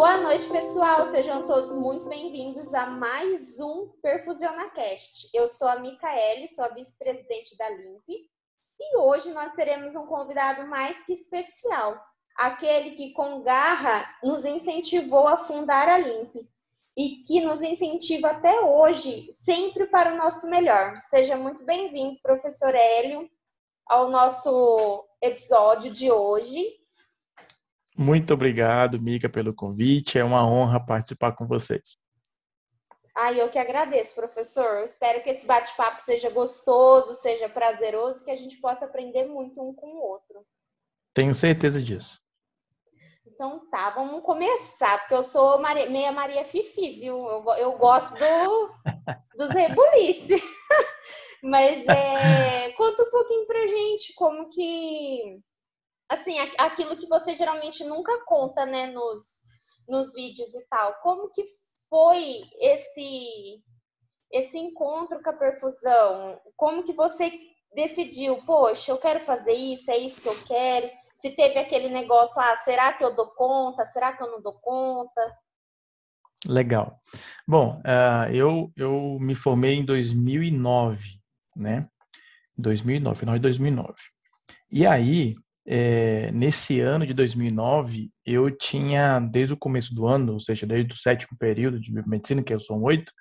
Boa noite, pessoal. Sejam todos muito bem-vindos a mais um PerfusionaCast. Eu sou a Micaele, sou a vice-presidente da LIMP. E hoje nós teremos um convidado mais que especial, aquele que com garra nos incentivou a fundar a LIMP e que nos incentiva até hoje, sempre para o nosso melhor. Seja muito bem-vindo, professor Hélio, ao nosso episódio de hoje. Muito obrigado, Mica, pelo convite. É uma honra participar com vocês. Ah, eu que agradeço, professor. Eu espero que esse bate-papo seja gostoso, seja prazeroso, que a gente possa aprender muito um com o outro. Tenho certeza disso. Então tá, vamos começar, porque eu sou Maria, meia Maria Fifi, viu? Eu, eu gosto do, dos rebulices. Mas é, conta um pouquinho pra gente como que assim, aquilo que você geralmente nunca conta, né, nos, nos vídeos e tal. Como que foi esse esse encontro com a perfusão? Como que você decidiu, poxa, eu quero fazer isso, é isso que eu quero? Se teve aquele negócio, ah, será que eu dou conta? Será que eu não dou conta? Legal. Bom, uh, eu, eu me formei em 2009, né? 2009, final de 2009. E aí, é, nesse ano de 2009, eu tinha, desde o começo do ano, ou seja, desde o sétimo período de medicina, que são oito,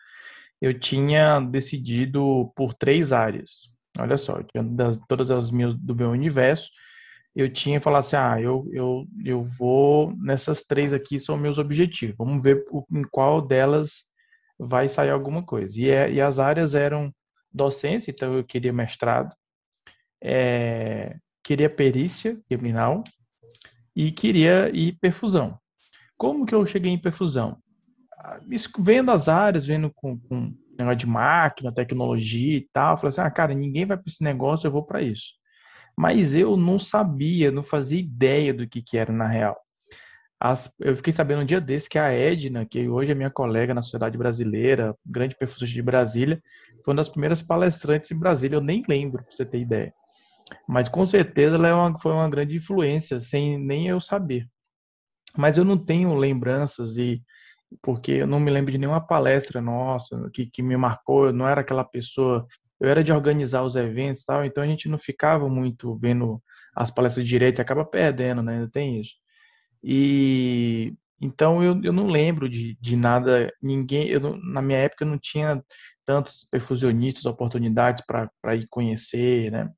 eu tinha decidido por três áreas. Olha só, das, todas as minhas do meu universo, eu tinha falado assim, ah, eu, eu, eu vou nessas três aqui são meus objetivos. Vamos ver em qual delas vai sair alguma coisa. E, é, e as áreas eram docência, então eu queria mestrado, é, queria perícia criminal e queria ir perfusão. Como que eu cheguei em perfusão? Ah, vendo as áreas, vendo com, com negócio de máquina, tecnologia e tal, falei assim, ah, cara, ninguém vai para esse negócio, eu vou para isso. Mas eu não sabia, não fazia ideia do que, que era na real. As, eu fiquei sabendo um dia desse que a Edna, que hoje é minha colega na Sociedade Brasileira, grande perfusista de Brasília, foi uma das primeiras palestrantes em Brasília, eu nem lembro, para você ter ideia. Mas com certeza ela é uma, foi uma grande influência, sem nem eu saber. Mas eu não tenho lembranças e porque eu não me lembro de nenhuma palestra nossa que, que me marcou. Eu não era aquela pessoa. Eu era de organizar os eventos, tal. Então a gente não ficava muito vendo as palestras de direito acaba perdendo, né? Ainda tem isso. E então eu, eu não lembro de, de nada. Ninguém. Eu na minha época não tinha tantos perfusionistas, oportunidades para ir conhecer, né?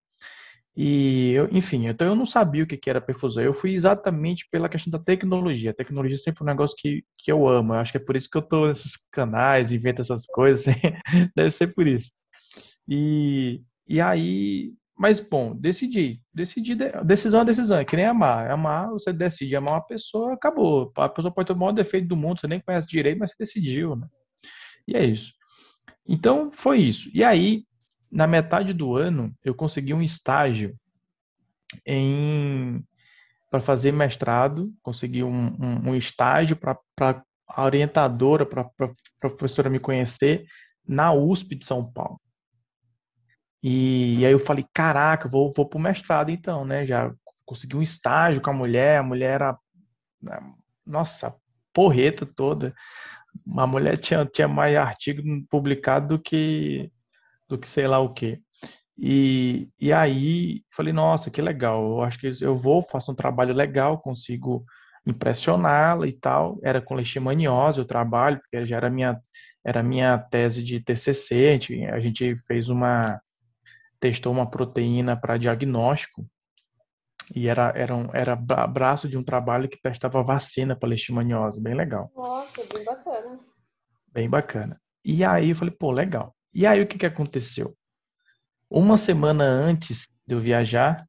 E, eu, enfim, então eu não sabia o que era perfusão. Eu fui exatamente pela questão da tecnologia. A tecnologia é sempre um negócio que, que eu amo. Eu acho que é por isso que eu tô nesses canais, invento essas coisas. Deve ser por isso. E, e aí, mas bom, decidi. Decidi, decisão é decisão, é que nem amar. Amar, você decide amar uma pessoa, acabou. A pessoa pode ter o maior defeito do mundo, você nem conhece direito, mas você decidiu, né? E é isso. Então, foi isso. E aí, na metade do ano, eu consegui um estágio em para fazer mestrado, consegui um, um, um estágio para a orientadora, para a professora me conhecer na USP de São Paulo. E, e aí eu falei, caraca, vou, vou para o mestrado então, né? Já consegui um estágio com a mulher, a mulher era, né, nossa, porreta toda. A mulher tinha, tinha mais artigo publicado do que do que sei lá o quê. E, e aí falei, nossa, que legal, eu acho que eu vou, faço um trabalho legal, consigo impressioná-la e tal. Era com leishmaniose o trabalho, porque já era minha era minha tese de TCC, a gente, a gente fez uma testou uma proteína para diagnóstico e era era um, era braço de um trabalho que testava vacina para leishmaniose, bem legal. Nossa, bem bacana. Bem bacana. E aí eu falei, pô, legal. E aí o que, que aconteceu? Uma semana antes de eu viajar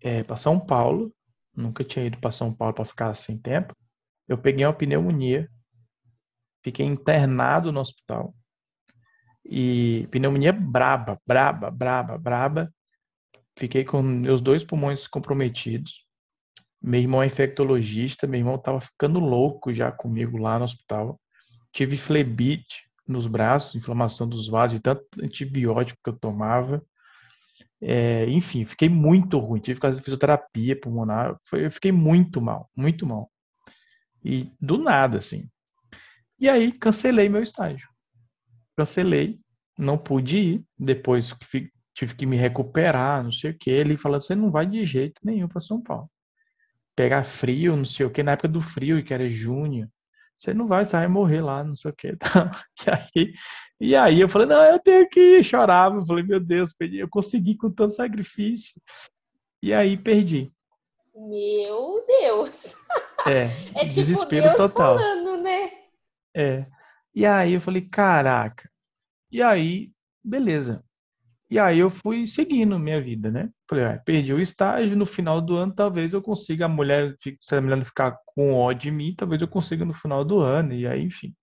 é, para São Paulo, nunca tinha ido para São Paulo para ficar sem tempo, eu peguei uma pneumonia, fiquei internado no hospital. E pneumonia braba, braba, braba, braba. Fiquei com meus dois pulmões comprometidos. Meu irmão é infectologista, meu irmão estava ficando louco já comigo lá no hospital. Tive flebite, nos braços, inflamação dos vasos, de tanto antibiótico que eu tomava. É, enfim, fiquei muito ruim. Tive que fazer fisioterapia pulmonar. Foi, eu fiquei muito mal, muito mal. E do nada, assim. E aí cancelei meu estágio. Cancelei, não pude ir. Depois tive que me recuperar, não sei o que. Ele falou: você não vai de jeito nenhum para São Paulo. Pegar frio, não sei o que, na época do frio, que era junho. Você não vai, você vai morrer lá, não sei o que. E aí, e aí eu falei, não, eu tenho que ir. Chorava. Eu falei, meu Deus, perdi. Eu consegui com tanto sacrifício. E aí perdi. Meu Deus! É, é tipo desespero Deus total. falando, né? É. E aí eu falei, caraca. E aí, beleza. E aí eu fui seguindo minha vida, né? Falei, ah, perdi o estágio, no final do ano talvez eu consiga, a mulher, se a mulher não ficar com ódio de mim, talvez eu consiga no final do ano, e aí, enfim.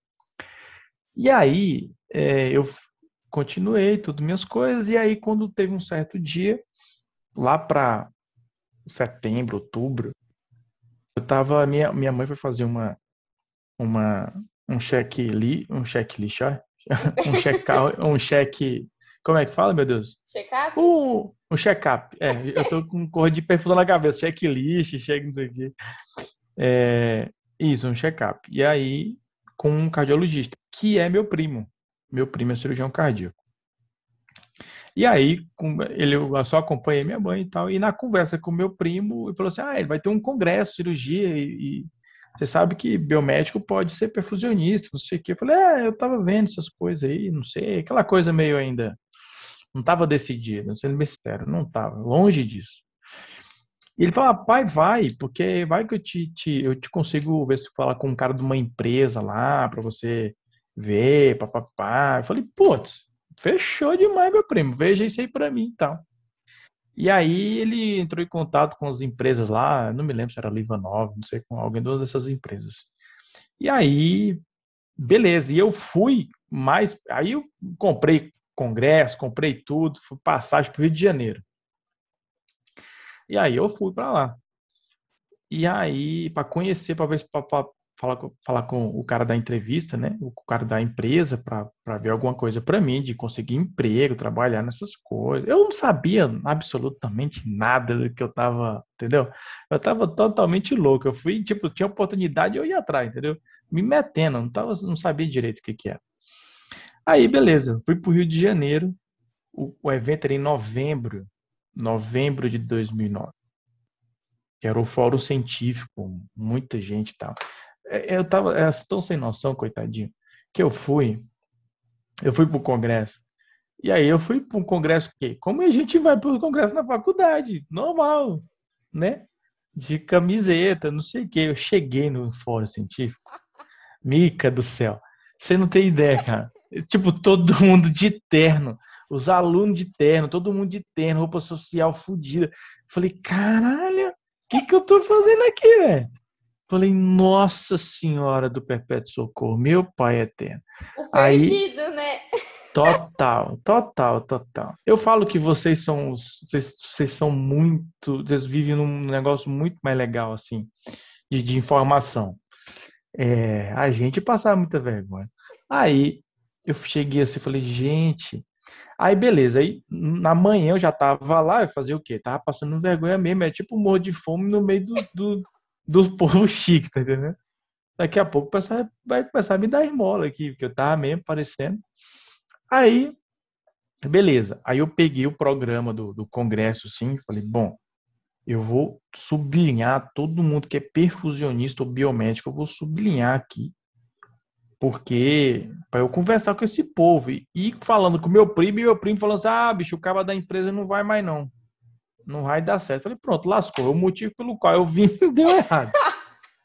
E aí, é, eu continuei tudo minhas coisas, e aí quando teve um certo dia, lá para setembro, outubro, eu tava, minha, minha mãe foi fazer uma, uma, um li, um cheque lixo, um cheque, um cheque, como é que fala, meu Deus? Check-up? Um, um check-up, é, eu tô com cor de perfusão na cabeça, checklist, cheque não sei o quê. É, isso, um check-up. E aí, com um cardiologista, que é meu primo. Meu primo é cirurgião cardíaco. E aí, ele, eu só acompanhei minha mãe e tal. E na conversa com meu primo, ele falou assim: ah, ele vai ter um congresso, cirurgia, e, e você sabe que biomédico pode ser perfusionista, não sei o quê. Eu falei: é, eu tava vendo essas coisas aí, não sei, aquela coisa meio ainda. Não tava decidida, não sendo bem sincero, não tava, longe disso. E ele falou: ah, pai, vai, porque vai que eu te, te, eu te consigo ver se falar com um cara de uma empresa lá, para você ver, papapá. Eu falei: putz fechou demais, meu primo, veja isso aí para mim e tal. E aí ele entrou em contato com as empresas lá, não me lembro se era Livanov, não sei, com alguém de dessas empresas. E aí, beleza, e eu fui mais, aí eu comprei congresso, comprei tudo, fui passagem para o Rio de Janeiro. E aí eu fui para lá. E aí, para conhecer, para ver, para falar, falar com o cara da entrevista, né? O cara da empresa para ver alguma coisa para mim, de conseguir emprego, trabalhar nessas coisas. Eu não sabia absolutamente nada do que eu tava, entendeu? Eu tava totalmente louco. Eu fui, tipo, tinha oportunidade, eu ia atrás, entendeu? Me metendo, não, tava, não sabia direito o que que era. Aí, beleza, fui pro Rio de Janeiro. O, o evento era em novembro, novembro de 2009 que era o fórum científico, muita gente e tal. É, eu tava é, tão sem noção, coitadinho, que eu fui, eu fui pro congresso. E aí eu fui para congresso que, como a gente vai para o congresso na faculdade, normal, né? De camiseta, não sei o quê. Eu cheguei no fórum científico. Mica do céu. Você não tem ideia, cara. Tipo, todo mundo de terno. Os alunos de terno, todo mundo de terno, roupa social fodida. Falei, caralho, o que, que eu tô fazendo aqui, velho? Falei, nossa senhora do perpétuo socorro, meu pai eterno. O perdido, Aí, né? Total, total, total. Eu falo que vocês são, vocês, vocês são muito, vocês vivem num negócio muito mais legal, assim, de, de informação. É, a gente passava muita vergonha. Aí, eu cheguei assim, falei, gente... Aí, beleza. Aí, na manhã eu já tava lá, eu fazia o quê? Tava passando vergonha mesmo, é tipo morro de fome no meio do, do do povo chique, tá entendendo? Daqui a pouco vai começar a me dar esmola aqui, porque eu tava mesmo parecendo. Aí, beleza. Aí eu peguei o programa do, do congresso, assim, falei, bom, eu vou sublinhar todo mundo que é perfusionista ou biomédico, eu vou sublinhar aqui, porque para eu conversar com esse povo e, falando com meu primo, e meu primo falando assim, ah, bicho, o cara da empresa não vai mais não não vai dar certo. Falei, pronto, lascou. É o motivo pelo qual eu vim deu errado.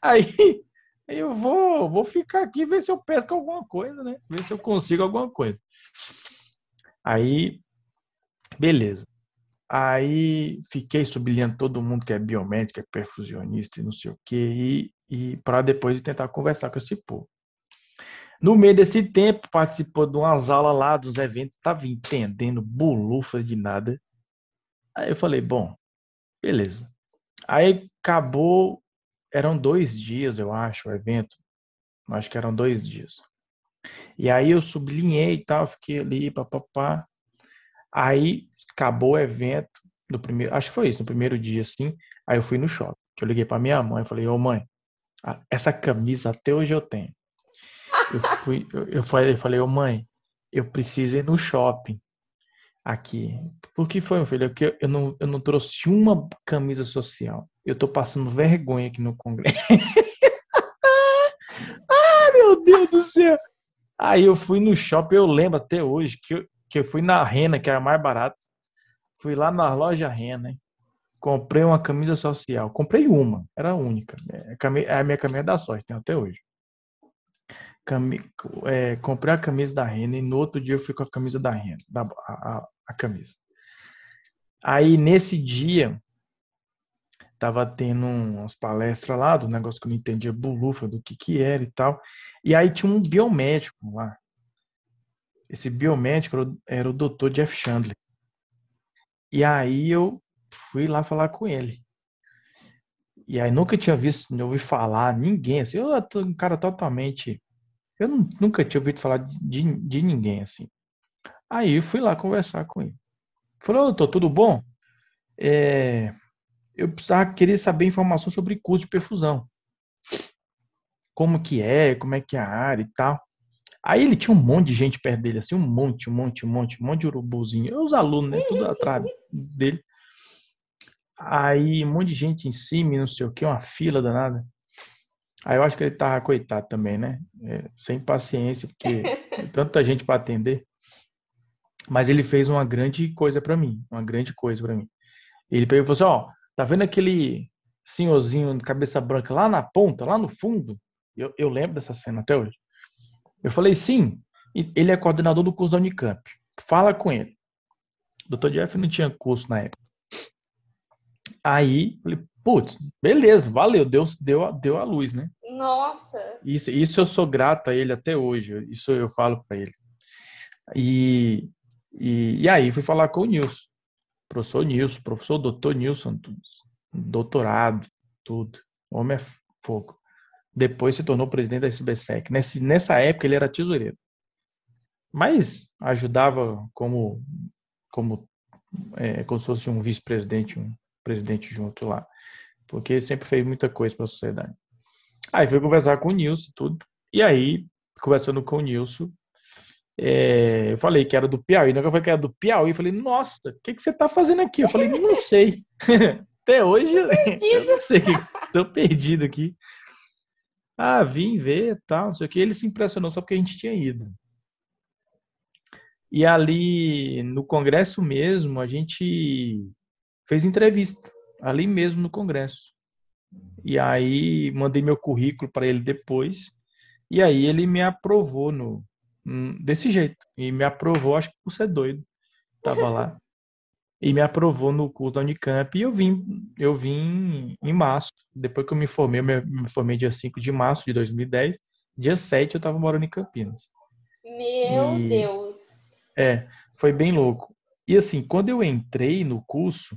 Aí eu vou, vou ficar aqui ver se eu pesco alguma coisa, né? Ver se eu consigo alguma coisa. Aí, beleza. Aí fiquei sublinhando todo mundo que é biomédico, é perfusionista e não sei o quê, e, e para depois tentar conversar com esse povo. No meio desse tempo, participou de umas aulas lá dos eventos, tava entendendo bolufa de nada. Aí eu falei, bom, beleza. Aí acabou, eram dois dias, eu acho, o evento. Acho que eram dois dias. E aí eu sublinhei e tal, fiquei ali, papapá. Aí acabou o evento do primeiro, acho que foi isso, no primeiro dia, assim. Aí eu fui no shopping. Que eu liguei para minha mãe, falei, ô mãe, Essa camisa até hoje eu tenho. Eu fui, eu, falei, eu falei, ô mãe, eu preciso ir no shopping aqui. Por que foi, meu filho? É porque eu não, eu não trouxe uma camisa social. Eu tô passando vergonha aqui no congresso. ah, meu Deus do céu! Aí eu fui no shopping, eu lembro até hoje que eu, que eu fui na Rena, que era mais barato. Fui lá na loja Rena, hein? comprei uma camisa social. Comprei uma, era a única. É, é a minha camisa da sorte, até hoje. Cami é, comprei a camisa da Rena e no outro dia eu fui com a camisa da Rena, da, a, a, a camisa. Aí nesse dia tava tendo umas palestras lá do negócio que eu não entendia bulufa do que que era e tal. E aí tinha um biomédico lá. Esse biomédico era o Dr. Jeff Chandler. E aí eu fui lá falar com ele. E aí nunca tinha visto, não ouvi falar ninguém assim. Eu um cara totalmente eu nunca tinha ouvido falar de, de, de ninguém assim. Aí eu fui lá conversar com ele. Falou, doutor, tudo bom? É, eu precisava querer saber informação sobre curso de perfusão. Como que é, como é que é a área e tal. Aí ele tinha um monte de gente perto dele, assim, um monte, um monte, um monte, um monte de urubuzinho. Os alunos, né? Tudo atrás dele. Aí um monte de gente em cima, não sei o que, uma fila danada. Aí eu acho que ele tava coitado também, né? É, sem paciência, porque tanta gente para atender. Mas ele fez uma grande coisa para mim, uma grande coisa para mim. Ele pegou e falou assim, ó, tá vendo aquele senhorzinho de cabeça branca lá na ponta, lá no fundo? Eu, eu lembro dessa cena até hoje. Eu falei, sim, ele é coordenador do curso da Unicamp. Fala com ele. O Dr. Jeff não tinha curso na época. Aí, falei, putz, beleza, valeu, Deus deu, deu a luz, né? Nossa! Isso, isso eu sou grato a ele até hoje, isso eu falo para ele. E, e, e, aí fui falar com o Nilson, professor Nilson, professor doutor Nilson, doutorado, tudo. Homem é fogo. Depois se tornou presidente da SBSEC. Nesse, nessa época ele era tesoureiro. Mas ajudava como, como, é, como se fosse um vice-presidente, um presidente junto lá. Porque sempre fez muita coisa para a sociedade. Aí fui conversar com o Nilson e tudo. E aí, conversando com o Nilson, é, eu falei que era do Piauí. Não, eu falei que era do Piauí. Eu falei, nossa, o que, que você está fazendo aqui? Eu falei, não sei. Até hoje, eu não sei. Estou perdido aqui. Ah, vim ver tal, não sei o que. Ele se impressionou só porque a gente tinha ido. E ali no congresso mesmo, a gente fez entrevista, ali mesmo no congresso. E aí mandei meu currículo para ele depois. E aí ele me aprovou no hum, desse jeito. E me aprovou, acho que por ser doido. Tava lá. E me aprovou no curso da Unicamp e eu vim, eu vim em março. Depois que eu me formei, eu me formei dia 5 de março de 2010. Dia 7 eu estava morando em Campinas. Meu e, Deus! É, foi bem louco. E assim, quando eu entrei no curso,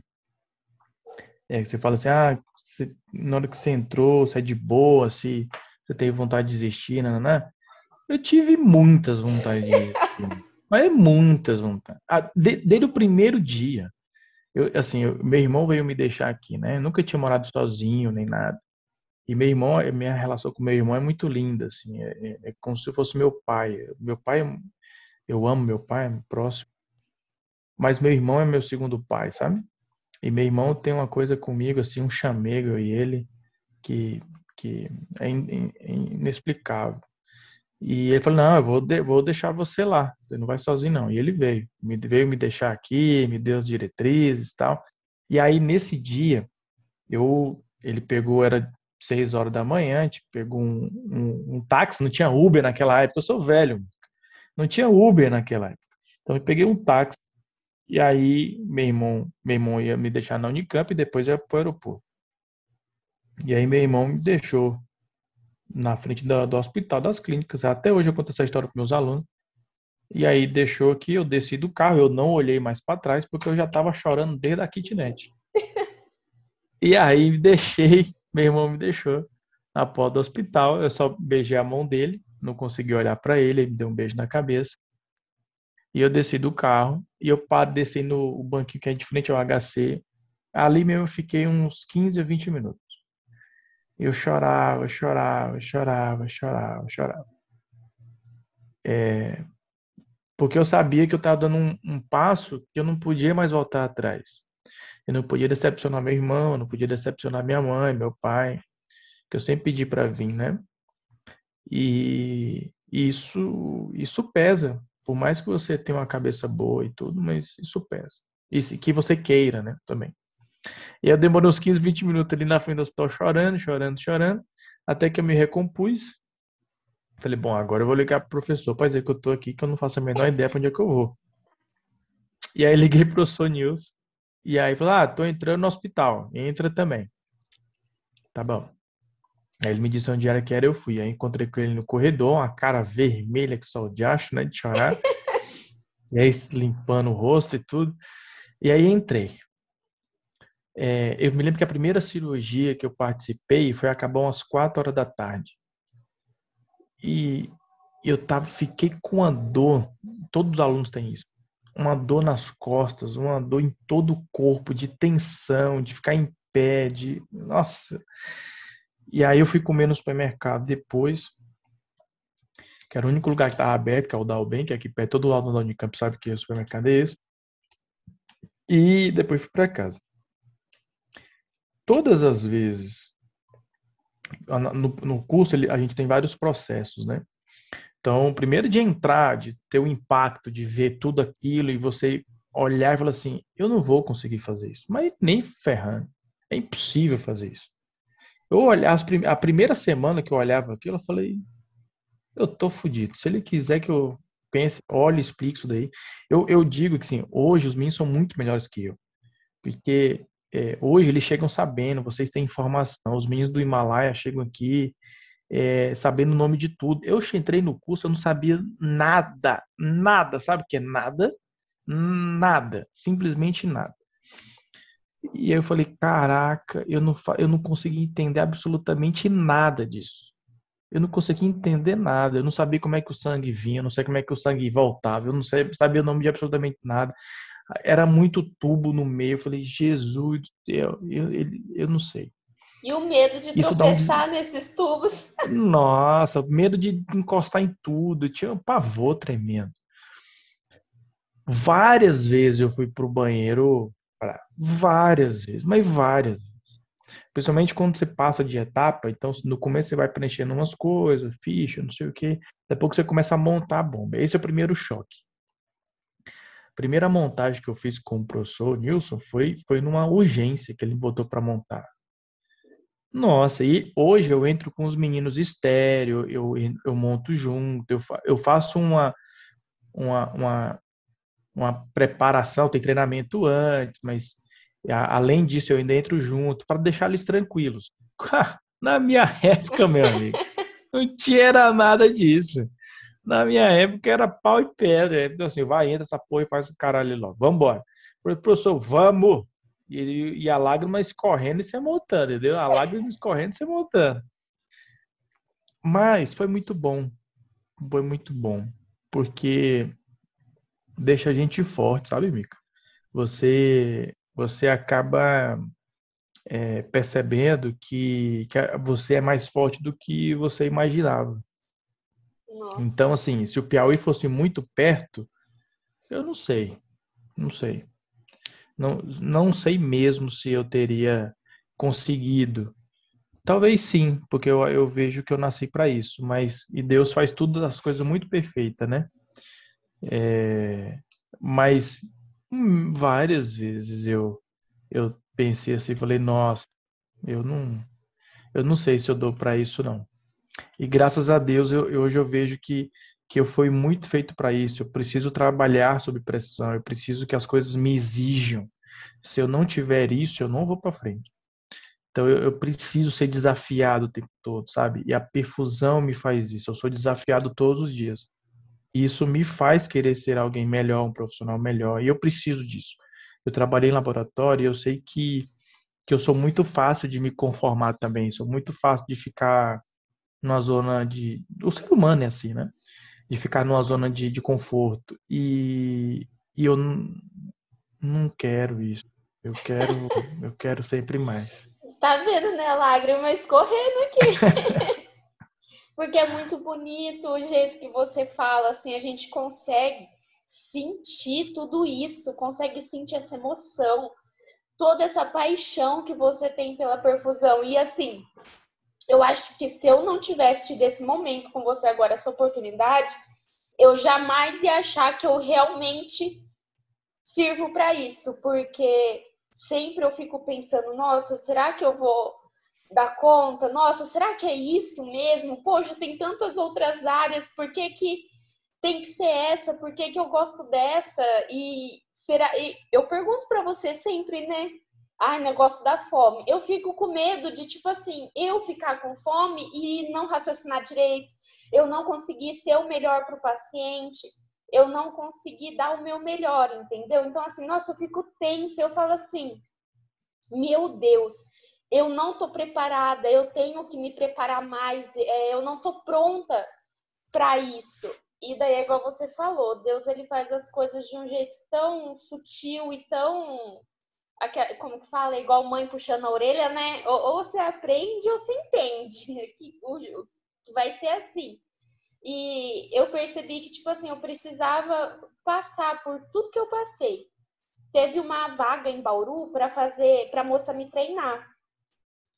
é, você fala assim, ah, você, na hora que você entrou, você é de boa, se você teve vontade de desistir, né? Eu tive muitas vontades de desistir. mas muitas vontades. Ah, de, desde o primeiro dia. Eu, assim, eu, meu irmão veio me deixar aqui, né? Eu nunca tinha morado sozinho, nem nada. E meu irmão, minha relação com meu irmão é muito linda, assim. É, é, é como se fosse meu pai. Meu pai, eu amo meu pai, é próximo. Mas meu irmão é meu segundo pai, sabe? E meu irmão tem uma coisa comigo, assim, um chamego e ele, que, que é, inexplicável. E ele falou, não, eu vou, de, vou deixar você lá, você não vai sozinho não. E ele veio, me, veio me deixar aqui, me deu as diretrizes e tal. E aí, nesse dia, eu, ele pegou, era seis horas da manhã, a gente pegou um, um, um, táxi, não tinha Uber naquela época, eu sou velho, não tinha Uber naquela época. Então eu peguei um táxi e aí, meu irmão, meu irmão ia me deixar na Unicamp e depois ia para o aeroporto. E aí, meu irmão me deixou na frente do, do hospital, das clínicas. Até hoje eu conto essa história para meus alunos. E aí, deixou aqui, eu desci do carro, eu não olhei mais para trás, porque eu já estava chorando desde a kitnet. e aí, deixei, meu irmão me deixou na porta do hospital. Eu só beijei a mão dele, não consegui olhar para ele, ele me deu um beijo na cabeça. E eu desci do carro e eu paro descer no banquinho que é de frente ao HC. Ali mesmo eu fiquei uns 15 a 20 minutos. Eu chorava, chorava, chorava, chorava, chorava. É, porque eu sabia que eu estava dando um, um, passo que eu não podia mais voltar atrás. Eu não podia decepcionar meu irmão, não podia decepcionar minha mãe, meu pai, que eu sempre pedi para vir, né? E isso, isso pesa. Por mais que você tenha uma cabeça boa e tudo, mas isso pesa. E que você queira, né? Também. E eu demorei uns 15, 20 minutos ali na frente do hospital chorando, chorando, chorando, até que eu me recompus. Falei, bom, agora eu vou ligar pro professor para dizer que eu tô aqui, que eu não faço a menor ideia para onde é que eu vou. E aí liguei pro professor News. E aí falou, ah, tô entrando no hospital. Entra também. Tá bom. Aí ele me disse onde era que era, eu fui. Aí encontrei com ele no corredor, uma cara vermelha que só o diacho, né, de chorar. e aí limpando o rosto e tudo. E aí entrei. É, eu me lembro que a primeira cirurgia que eu participei foi acabar umas quatro horas da tarde. E eu tava, fiquei com uma dor, todos os alunos têm isso, uma dor nas costas, uma dor em todo o corpo, de tensão, de ficar em pé, de. Nossa! E aí eu fui comer no supermercado depois, que era o único lugar que estava aberto, que é o Dalben, que é aqui perto, todo lado do Unicamp sabe que o supermercado é esse. E depois fui para casa todas as vezes, no, no curso a gente tem vários processos, né? Então, primeiro de entrar, de ter o impacto, de ver tudo aquilo e você olhar e falar assim, eu não vou conseguir fazer isso. Mas nem ferrando. É impossível fazer isso. Eu olhar a primeira semana que eu olhava aquilo, eu falei, eu tô fodido. Se ele quiser que eu pense, olhe, explique isso daí. Eu, eu digo que sim, hoje os meninos são muito melhores que eu. Porque é, hoje eles chegam sabendo, vocês têm informação, os meninos do Himalaia chegam aqui é, sabendo o nome de tudo. Eu entrei no curso, eu não sabia nada, nada, sabe o que é nada? Nada, simplesmente nada. E aí eu falei, caraca, eu não, eu não consegui entender absolutamente nada disso. Eu não consegui entender nada. Eu não sabia como é que o sangue vinha, eu não sei como é que o sangue voltava, eu não sabia o nome de absolutamente nada era muito tubo no meio. Eu falei, Jesus do céu, eu, eu, eu não sei. E o medo de Isso tropeçar um... nesses tubos. Nossa, medo de encostar em tudo. Tinha um pavor tremendo. Várias vezes eu fui pro banheiro, várias vezes, mas várias vezes. Principalmente quando você passa de etapa, então no começo você vai preenchendo umas coisas, ficha, não sei o que. Depois você começa a montar a bomba. Esse é o primeiro choque primeira montagem que eu fiz com o professor Nilson foi, foi numa urgência que ele botou para montar. Nossa, e hoje eu entro com os meninos estéreo, eu, eu monto junto, eu, eu faço uma, uma, uma, uma preparação, tem treinamento antes, mas além disso eu ainda entro junto para deixar eles tranquilos. Na minha época, meu amigo, não tinha nada disso. Na minha época era pau e pedra. Então, assim, vai, entra essa porra e faz o caralho logo. Vambora. Professor, vamos! E, e a lágrima escorrendo e se montando, entendeu? A lágrima escorrendo e se montando. Mas foi muito bom. Foi muito bom. Porque deixa a gente forte, sabe, Mica? Você, você acaba é, percebendo que, que você é mais forte do que você imaginava. Nossa. Então, assim, se o Piauí fosse muito perto, eu não sei. Não sei. Não, não sei mesmo se eu teria conseguido. Talvez sim, porque eu, eu vejo que eu nasci para isso, mas e Deus faz tudo as coisas muito perfeitas, né? É, mas hum, várias vezes eu eu pensei assim, falei, nossa, eu não eu não sei se eu dou para isso não. E graças a Deus, eu, eu, hoje eu vejo que, que eu fui muito feito para isso. Eu preciso trabalhar sob pressão, eu preciso que as coisas me exijam. Se eu não tiver isso, eu não vou para frente. Então eu, eu, preciso ser desafiado o tempo todo, sabe? E a perfusão me faz isso. Eu sou desafiado todos os dias. E isso me faz querer ser alguém melhor, um profissional melhor. E eu preciso disso. Eu trabalhei em laboratório e eu sei que, que eu sou muito fácil de me conformar também. Sou muito fácil de ficar numa zona de. O ser humano é assim, né? De ficar numa zona de, de conforto. E, e eu não, quero isso. Eu quero, eu quero sempre mais. Está vendo, né? Lágrima escorrendo aqui. Porque é muito bonito o jeito que você fala, assim, a gente consegue sentir tudo isso, consegue sentir essa emoção, toda essa paixão que você tem pela perfusão. E assim, eu acho que se eu não tivesse tido esse momento com você agora, essa oportunidade, eu jamais ia achar que eu realmente sirvo para isso, porque sempre eu fico pensando, nossa, será que eu vou dar conta? Nossa, será que é isso mesmo? Poxa, tem tantas outras áreas, por que que tem que ser essa? Por que que eu gosto dessa? E será e eu pergunto para você sempre, né? Ai, negócio da fome. Eu fico com medo de, tipo assim, eu ficar com fome e não raciocinar direito, eu não conseguir ser o melhor para o paciente, eu não conseguir dar o meu melhor, entendeu? Então, assim, nossa, eu fico tensa, eu falo assim, meu Deus, eu não tô preparada, eu tenho que me preparar mais, é, eu não tô pronta para isso. E daí, é igual você falou, Deus ele faz as coisas de um jeito tão sutil e tão como que fala, igual mãe puxando a orelha, né? Ou, ou você aprende ou você entende que, que vai ser assim. E eu percebi que, tipo assim, eu precisava passar por tudo que eu passei. Teve uma vaga em Bauru para fazer, para moça me treinar.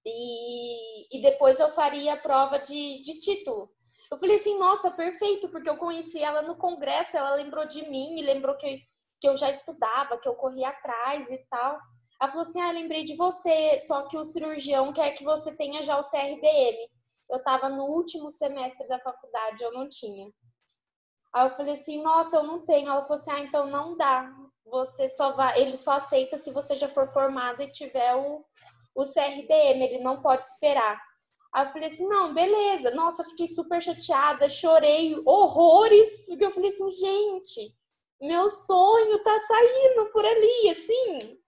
E, e depois eu faria a prova de, de título. Eu falei assim, nossa, perfeito, porque eu conheci ela no congresso, ela lembrou de mim, me lembrou que que eu já estudava, que eu corria atrás e tal. Ela falou assim: Ah, lembrei de você, só que o cirurgião quer que você tenha já o CRBM. Eu estava no último semestre da faculdade, eu não tinha. Aí eu falei assim: Nossa, eu não tenho. Ela falou assim: Ah, então não dá. Você só vai, ele só aceita se você já for formado e tiver o, o CRBM, ele não pode esperar. Aí eu falei assim: Não, beleza. Nossa, fiquei super chateada, chorei horrores, porque eu falei assim: Gente meu sonho tá saindo por ali, assim,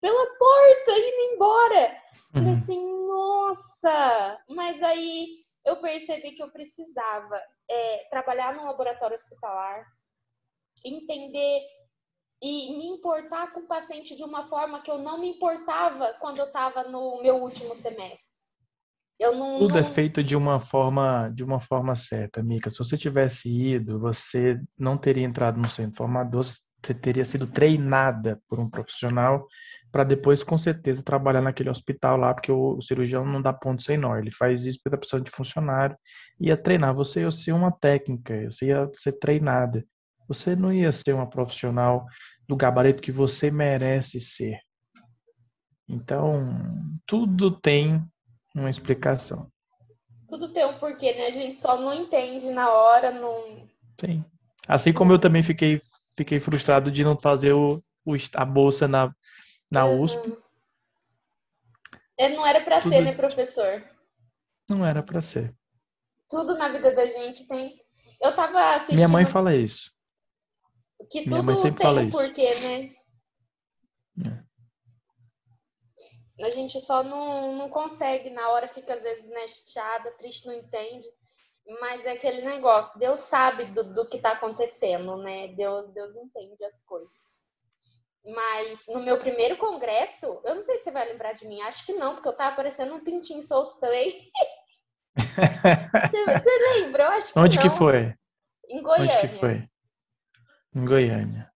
pela porta, indo embora. Uhum. Falei assim, nossa! Mas aí eu percebi que eu precisava é, trabalhar no laboratório hospitalar, entender e me importar com o paciente de uma forma que eu não me importava quando eu estava no meu último semestre. Eu não, Tudo é não... é feito de uma forma de uma forma certa, Mica. Se você tivesse ido, você não teria entrado no centro formador, você teria sido treinada por um profissional para depois, com certeza, trabalhar naquele hospital lá, porque o, cirurgião não dá ponto sem nó. Ele faz isso porque está precisando de funcionário. Ia treinar. Você ia ser uma técnica, você ia ser treinada. Você não ia ser uma profissional do gabarito que você merece ser. Então, tudo tem uma explicação. Tudo tem um porquê, né? A gente só não entende na hora, não. Sim. Assim como eu também fiquei, fiquei frustrado de não fazer o, o a bolsa na, na uhum. USP. É, não era para ser, né, professor? Não era para ser. Tudo na vida da gente tem. Eu tava assistindo. Minha mãe fala isso. Que tudo tem um porquê, né? É. A gente só não, não consegue, na hora fica às vezes né, chateada, triste, não entende. Mas é aquele negócio, Deus sabe do, do que está acontecendo, né? Deus, Deus entende as coisas. Mas no meu primeiro congresso, eu não sei se você vai lembrar de mim, acho que não, porque eu tava parecendo um pintinho solto também. você, você lembra? Eu acho que Onde não. que foi? Em Goiânia. Onde que foi? Em Goiânia.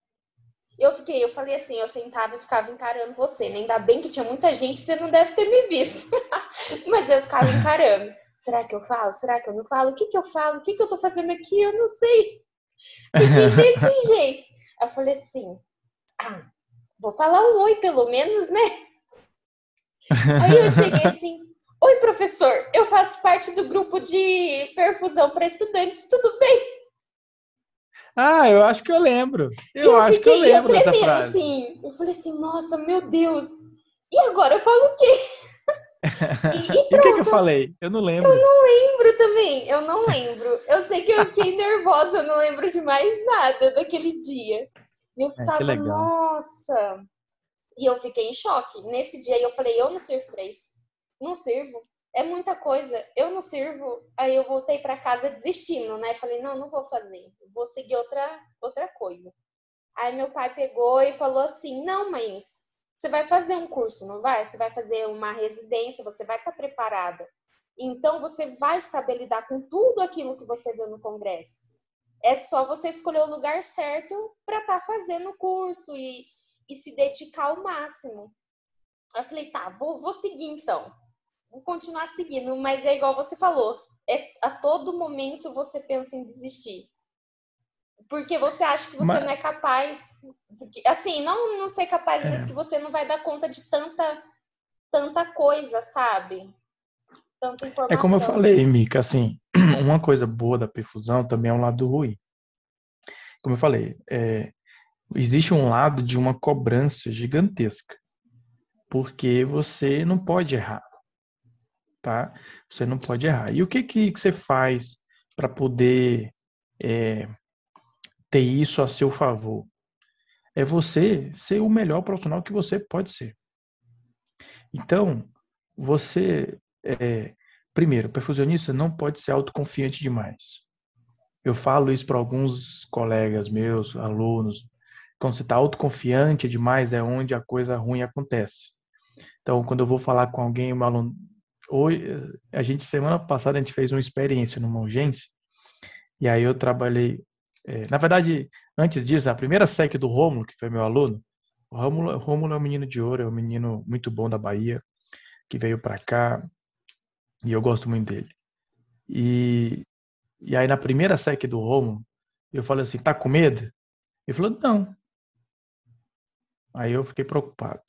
Eu fiquei, eu falei assim, eu sentava e ficava encarando você, né? Ainda bem que tinha muita gente, você não deve ter me visto. Mas eu ficava encarando. Será que eu falo? Será que eu não falo? O que que eu falo? O que que eu tô fazendo aqui? Eu não sei. Fiquei desse jeito. Eu falei assim, ah, vou falar um oi pelo menos, né? Aí eu cheguei assim, oi professor, eu faço parte do grupo de perfusão para estudantes, tudo bem? Ah, eu acho que eu lembro. Eu, eu acho que eu lembro dessa frase. Assim. Eu falei assim, nossa, meu Deus. E agora eu falo o quê? e, e, e o que, que, eu falei? Eu não lembro. Eu não lembro também. Eu não lembro. Eu sei que eu fiquei nervosa, eu não lembro de mais nada daquele dia. E eu é, ficava, é, nossa. E eu fiquei em choque. Nesse dia eu falei, eu não sirvo pra isso. Não sirvo é muita coisa, eu não sirvo. Aí eu voltei para casa desistindo, né? Falei, não, não vou fazer, vou seguir outra, outra coisa. Aí meu pai pegou e falou assim: não, mãe, você vai fazer um curso, não vai? Você vai fazer uma residência, você vai estar preparada. Então, você vai saber lidar com tudo aquilo que você viu no congresso. É só você escolher o lugar certo para estar tá fazendo o curso e, e se dedicar ao máximo. Eu falei, tá, vou, vou seguir então. Vou continuar seguindo, mas é igual você falou. É, a todo momento você pensa em desistir. Porque você acha que você mas... não é capaz. Assim, não, não ser capaz, é. mas que você não vai dar conta de tanta, tanta coisa, sabe? Tanta informação. É como eu falei, Mica, assim, uma coisa boa da perfusão também é um lado ruim. Como eu falei, é, existe um lado de uma cobrança gigantesca. Porque você não pode errar. Tá? Você não pode errar. E o que, que você faz para poder é, ter isso a seu favor? É você ser o melhor profissional que você pode ser. Então, você, é, primeiro, perfusionista não pode ser autoconfiante demais. Eu falo isso para alguns colegas meus, alunos. Quando você está autoconfiante demais, é onde a coisa ruim acontece. Então, quando eu vou falar com alguém, um aluno, hoje, a gente semana passada a gente fez uma experiência numa urgência e aí eu trabalhei é, na verdade, antes disso, a primeira SEC do Rômulo, que foi meu aluno, o Rômulo, Rômulo é um menino de ouro, é um menino muito bom da Bahia, que veio para cá, e eu gosto muito dele. E, e aí, na primeira SEC do Rômulo, eu falei assim, tá com medo? Ele falou, não. Aí eu fiquei preocupado.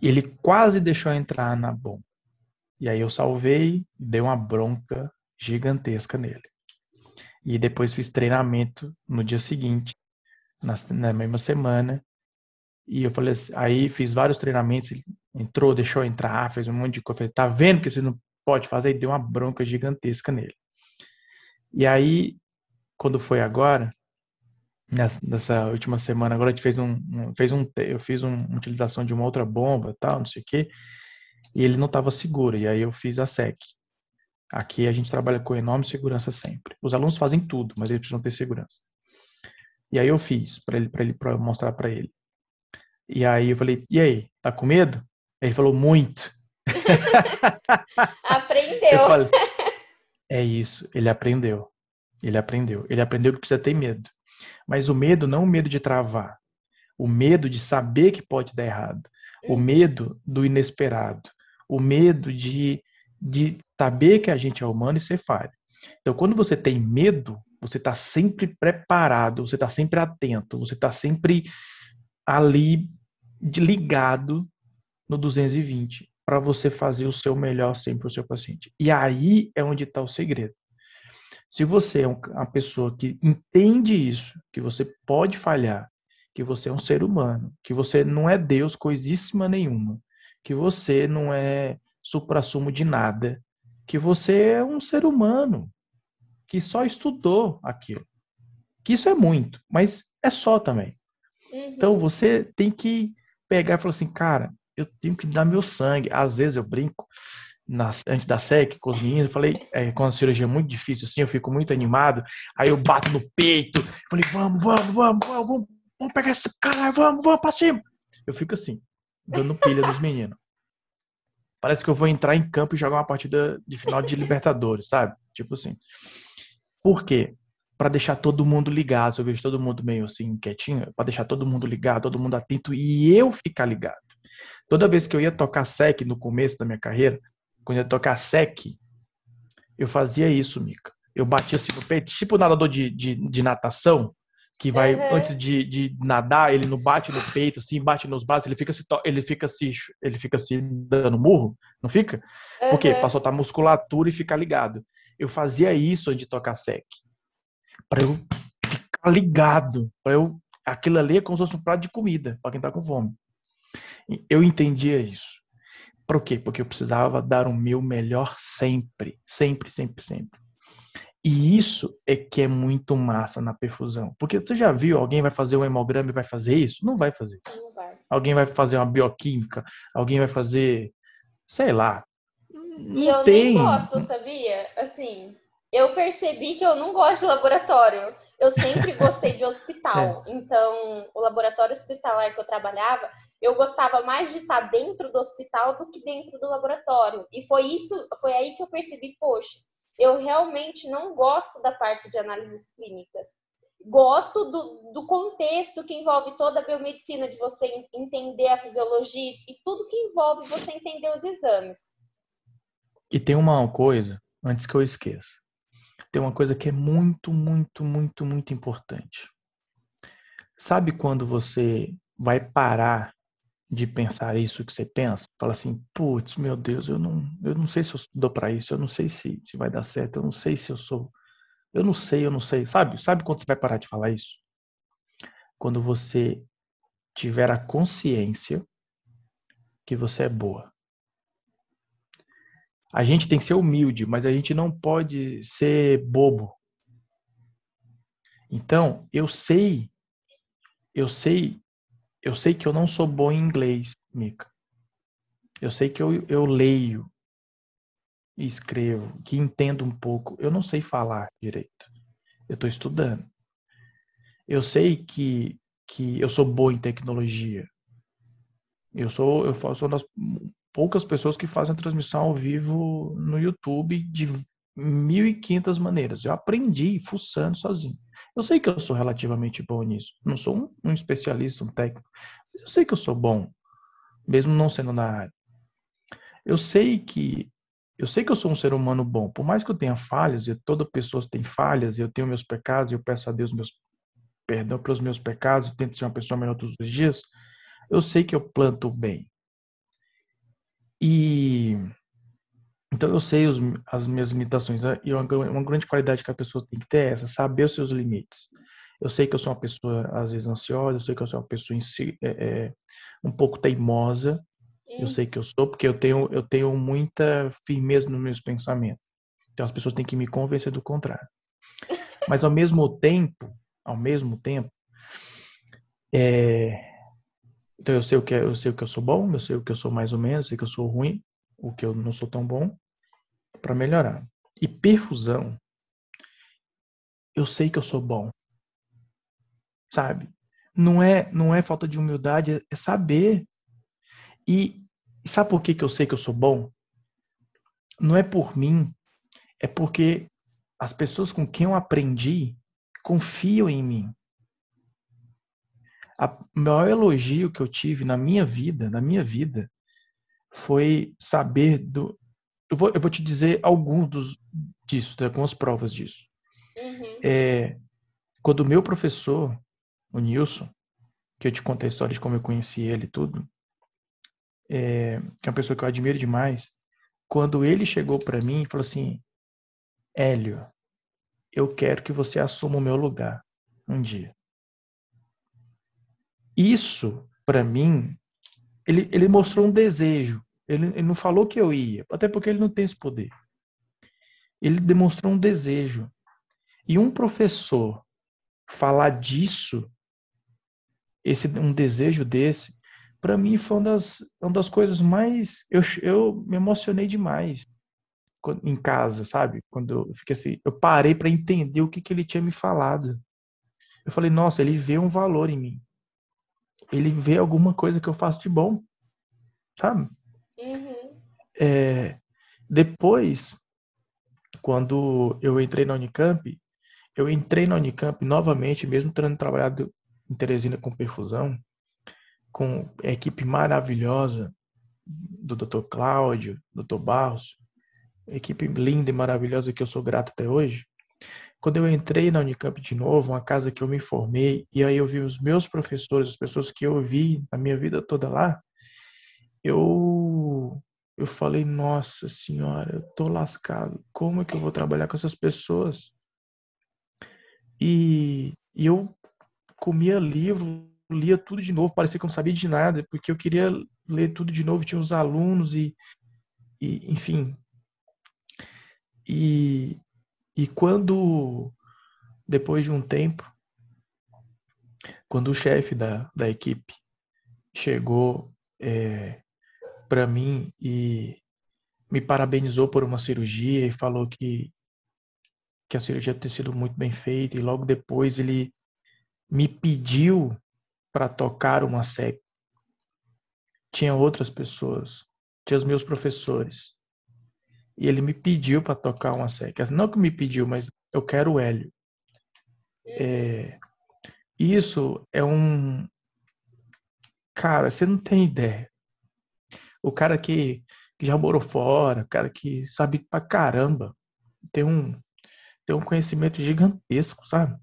Ele quase deixou entrar na bomba. E aí eu salvei, dei uma bronca gigantesca nele. E depois fiz treinamento no dia seguinte, na, na mesma semana. E eu falei assim, aí fiz vários treinamentos, ele entrou, deixou entrar, fez um monte de coisa. Falei, tá vendo que você não pode fazer? E deu uma bronca gigantesca nele. E aí, quando foi agora, nessa, nessa última semana, agora a gente fez um, um fez um, eu fiz um, uma utilização de uma outra bomba, tal, não sei o quê, e ele não estava seguro. E aí eu fiz a SEC. Aqui a gente trabalha com enorme segurança sempre. Os alunos fazem tudo, mas eles precisam ter segurança. E aí eu fiz para ele, para ele, para mostrar para ele. E aí eu falei: "E aí, tá com medo?" Ele falou: "Muito." aprendeu. Falei, é isso, ele aprendeu. Ele aprendeu. Ele aprendeu que precisa ter medo. Mas o medo não é o medo de travar. O medo de saber que pode dar errado. O medo do inesperado. O medo de de saber que a gente é humano e ser falho. Então, quando você tem medo, você está sempre preparado, você está sempre atento, você está sempre ali ligado no 220 para você fazer o seu melhor sempre para o seu paciente. E aí é onde está o segredo. Se você é uma pessoa que entende isso, que você pode falhar, que você é um ser humano, que você não é Deus coisíssima nenhuma, que você não é suprassumo de nada, que você é um ser humano que só estudou aquilo. Que isso é muito, mas é só também. Uhum. Então você tem que pegar e falar assim, cara, eu tenho que dar meu sangue. Às vezes eu brinco na, antes da SEC com os meninos, eu falei, é, quando a cirurgia é muito difícil assim, eu fico muito animado, aí eu bato no peito, falei, vamos, vamos, vamos, vamos, vamos pegar esse cara, vamos, vamos pra cima. Eu fico assim, dando pilha nos meninos parece que eu vou entrar em campo e jogar uma partida de final de Libertadores, sabe? Tipo assim. Por quê? Para deixar todo mundo ligado. Eu vejo todo mundo meio assim, quietinho, para deixar todo mundo ligado, todo mundo atento e eu ficar ligado. Toda vez que eu ia tocar sec no começo da minha carreira, quando eu ia tocar sec, eu fazia isso, Mica. Eu batia assim no peito, tipo nadador de, de, de natação, que vai uhum. antes de, de nadar, ele não bate no peito, assim, bate nos braços, ele fica se ele fica se ele fica se dando murro, não fica? Uhum. Por quê? Pra soltar musculatura e ficar ligado. Eu fazia isso antes de tocar sec. Para eu ficar ligado, para eu aquilo ali é como se fosse um prato de comida para quem tá com fome. Eu entendia isso. Por quê? Porque eu precisava dar o meu melhor sempre, sempre, sempre, sempre. E isso é que é muito massa na perfusão. Porque você já viu alguém vai fazer um hemograma e vai fazer isso? Não vai fazer. Não vai. Alguém vai fazer uma bioquímica, alguém vai fazer, sei lá. Não e eu tem... nem gosto, sabia? Assim, eu percebi que eu não gosto de laboratório. Eu sempre gostei de hospital. É. Então, o laboratório hospitalar que eu trabalhava eu gostava mais de estar dentro do hospital do que dentro do laboratório. E foi isso, foi aí que eu percebi, poxa, eu realmente não gosto da parte de análises clínicas. Gosto do, do contexto que envolve toda a biomedicina, de você entender a fisiologia e tudo que envolve você entender os exames. E tem uma coisa, antes que eu esqueça. Tem uma coisa que é muito, muito, muito, muito importante. Sabe quando você vai parar de pensar isso que você pensa? Fala assim, putz, meu Deus, eu não, eu não sei se eu dou para isso, eu não sei se, se vai dar certo, eu não sei se eu sou, eu não sei, eu não sei. Sabe? Sabe quando você vai parar de falar isso? Quando você tiver a consciência que você é boa. A gente tem que ser humilde, mas a gente não pode ser bobo. Então, eu sei, eu sei, eu sei que eu não sou bom em inglês, Mica. Eu sei que eu, eu leio e escrevo, que entendo um pouco. Eu não sei falar direito. Eu estou estudando. Eu sei que, que eu sou bom em tecnologia. Eu sou, eu sou uma das poucas pessoas que fazem transmissão ao vivo no YouTube de 1.500 maneiras. Eu aprendi fuçando sozinho. Eu sei que eu sou relativamente bom nisso. Não sou um, um especialista, um técnico. Mas eu sei que eu sou bom, mesmo não sendo na área. Eu sei que eu sei que eu sou um ser humano bom. Por mais que eu tenha falhas, e toda pessoa tem falhas, eu tenho meus pecados, eu peço a Deus meus perdão pelos meus pecados, tento ser uma pessoa melhor todos os dias. Eu sei que eu planto bem. E então eu sei os, as minhas limitações né? e uma, uma, grande qualidade que a pessoa tem que ter é essa, saber os seus limites. Eu sei que eu sou uma pessoa às vezes ansiosa, eu sei que eu sou uma pessoa si, é, é, um pouco teimosa. Eu sei que eu sou porque eu tenho eu tenho muita firmeza nos meus pensamentos. Então as pessoas têm que me convencer do contrário. Mas ao mesmo tempo, ao mesmo tempo, é, então eu sei o que é, eu sei o que eu sou bom, eu sei o que eu sou mais ou menos, eu sei que eu sou ruim, o que eu não sou tão bom para melhorar. E perfusão, eu sei que eu sou bom. Sabe? Não é não é falta de humildade, é saber. E, sabe por que, que eu sei que eu sou bom? Não é por mim, é porque as pessoas com quem eu aprendi confiam em mim o maior elogio que eu tive na minha vida, na minha vida, foi saber do. Eu vou, eu vou te dizer alguns dos, disso, algumas provas disso. Uhum. É, quando o meu professor, o Nilson, que eu te contei a história de como eu conheci ele e tudo, é, que é uma pessoa que eu admiro demais, quando ele chegou para mim e falou assim: Hélio, eu quero que você assuma o meu lugar um dia. Isso, para mim, ele, ele mostrou um desejo. Ele, ele não falou que eu ia, até porque ele não tem esse poder. Ele demonstrou um desejo. E um professor falar disso, esse um desejo desse, para mim foi uma das, uma das coisas mais. Eu, eu me emocionei demais em casa, sabe? Quando eu fiquei assim, eu parei para entender o que, que ele tinha me falado. Eu falei, nossa, ele vê um valor em mim ele vê alguma coisa que eu faço de bom, sabe? É, depois, quando eu entrei na Unicamp, eu entrei na Unicamp novamente, mesmo tendo trabalhado em Teresina com perfusão, com a equipe maravilhosa do Dr. Cláudio, Dr. Barros, equipe linda e maravilhosa que eu sou grato até hoje. Quando eu entrei na Unicamp de novo, uma casa que eu me formei, e aí eu vi os meus professores, as pessoas que eu vi na minha vida toda lá, eu eu falei, nossa senhora, eu tô lascado. Como é que eu vou trabalhar com essas pessoas? E, e eu comia livro, lia tudo de novo, parecia que eu não sabia de nada, porque eu queria ler tudo de novo, tinha os alunos e, e enfim. E, e quando, depois de um tempo, quando o chefe da, da equipe chegou é, para mim e me parabenizou por uma cirurgia e falou que, que a cirurgia tinha sido muito bem feita, e logo depois ele me pediu para tocar uma CEP. tinha outras pessoas, tinha os meus professores. E ele me pediu para tocar uma série. Não que me pediu, mas eu quero o Hélio. É, isso é um. Cara, você não tem ideia. O cara que, que já morou fora, o cara que sabe pra caramba, tem um, tem um conhecimento gigantesco, sabe?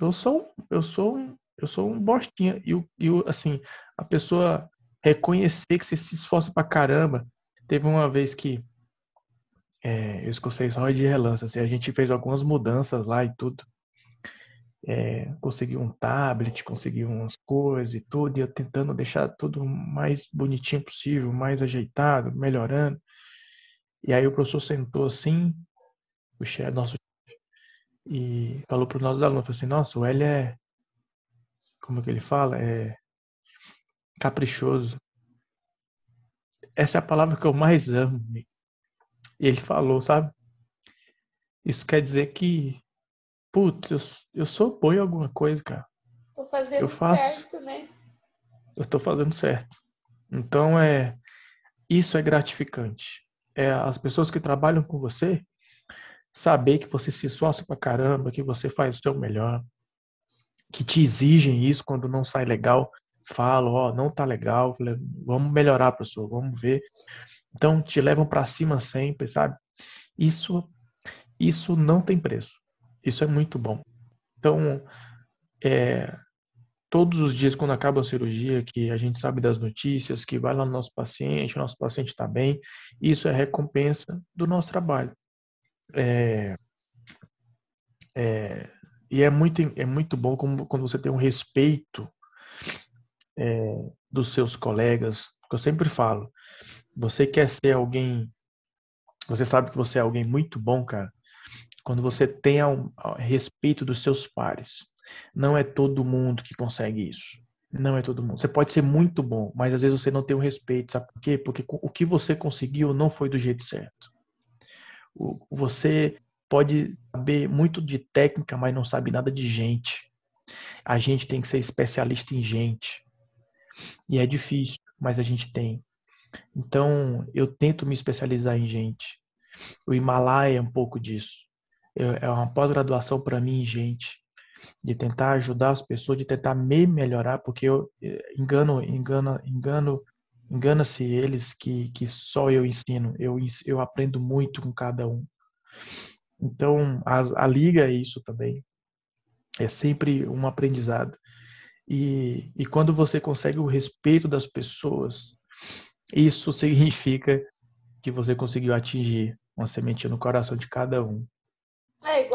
Eu sou, eu sou, um, eu sou um bostinha. E, e assim, a pessoa reconhecer que você se esforça pra caramba. Teve uma vez que é, eu escutei só de relance, assim, a gente fez algumas mudanças lá e tudo. É, consegui um tablet, consegui umas coisas e tudo, e eu tentando deixar tudo mais bonitinho possível, mais ajeitado, melhorando. E aí o professor sentou assim, o chefe, nosso e falou para os nossos alunos, falou assim, nossa, o L é, como é que ele fala? É caprichoso. Essa é a palavra que eu mais amo. E ele falou, sabe? Isso quer dizer que, putz, eu, eu sou bom em alguma coisa, cara. Tô fazendo eu faço, certo, né? Eu tô fazendo certo. Então, é, isso é gratificante. É as pessoas que trabalham com você saber que você se esforça pra caramba, que você faz o seu melhor, que te exigem isso quando não sai legal, falam, ó, oh, não tá legal, vamos melhorar, professor, vamos ver. Então, te levam para cima sempre, sabe? Isso, isso não tem preço. Isso é muito bom. Então, é, todos os dias quando acaba a cirurgia, que a gente sabe das notícias, que vai lá no nosso paciente, o nosso paciente está bem, isso é recompensa do nosso trabalho. É, é, e é muito, é muito bom como, quando você tem um respeito é, dos seus colegas, que eu sempre falo, você quer ser alguém, você sabe que você é alguém muito bom, cara, quando você tem a respeito dos seus pares. Não é todo mundo que consegue isso. Não é todo mundo. Você pode ser muito bom, mas às vezes você não tem o respeito. Sabe por quê? Porque o que você conseguiu não foi do jeito certo. Você pode saber muito de técnica, mas não sabe nada de gente. A gente tem que ser especialista em gente. E é difícil, mas a gente tem. Então, eu tento me especializar em gente. O Himalaia é um pouco disso. É uma pós-graduação para mim gente, de tentar ajudar as pessoas, de tentar me melhorar, porque eu eh, engano, engano, engano, engana-se eles que, que só eu ensino. Eu, eu aprendo muito com cada um. Então, a, a liga é isso também. É sempre um aprendizado. E, e quando você consegue o respeito das pessoas, isso significa que você conseguiu atingir uma sementinha no coração de cada um.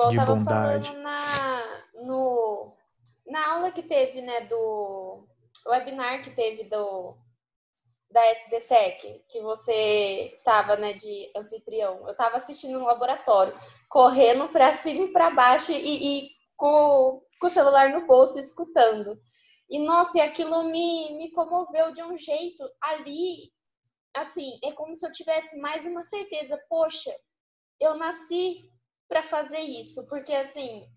Igual de eu tava bondade. falando na, no, na aula que teve, né, do webinar que teve do da SBSEC, que você tava, né, de anfitrião. Eu tava assistindo no laboratório, correndo para cima e para baixo e, e com, com o celular no bolso, escutando. E, nossa, e aquilo me, me comoveu de um jeito ali assim, é como se eu tivesse mais uma certeza, poxa, eu nasci para fazer isso, porque assim,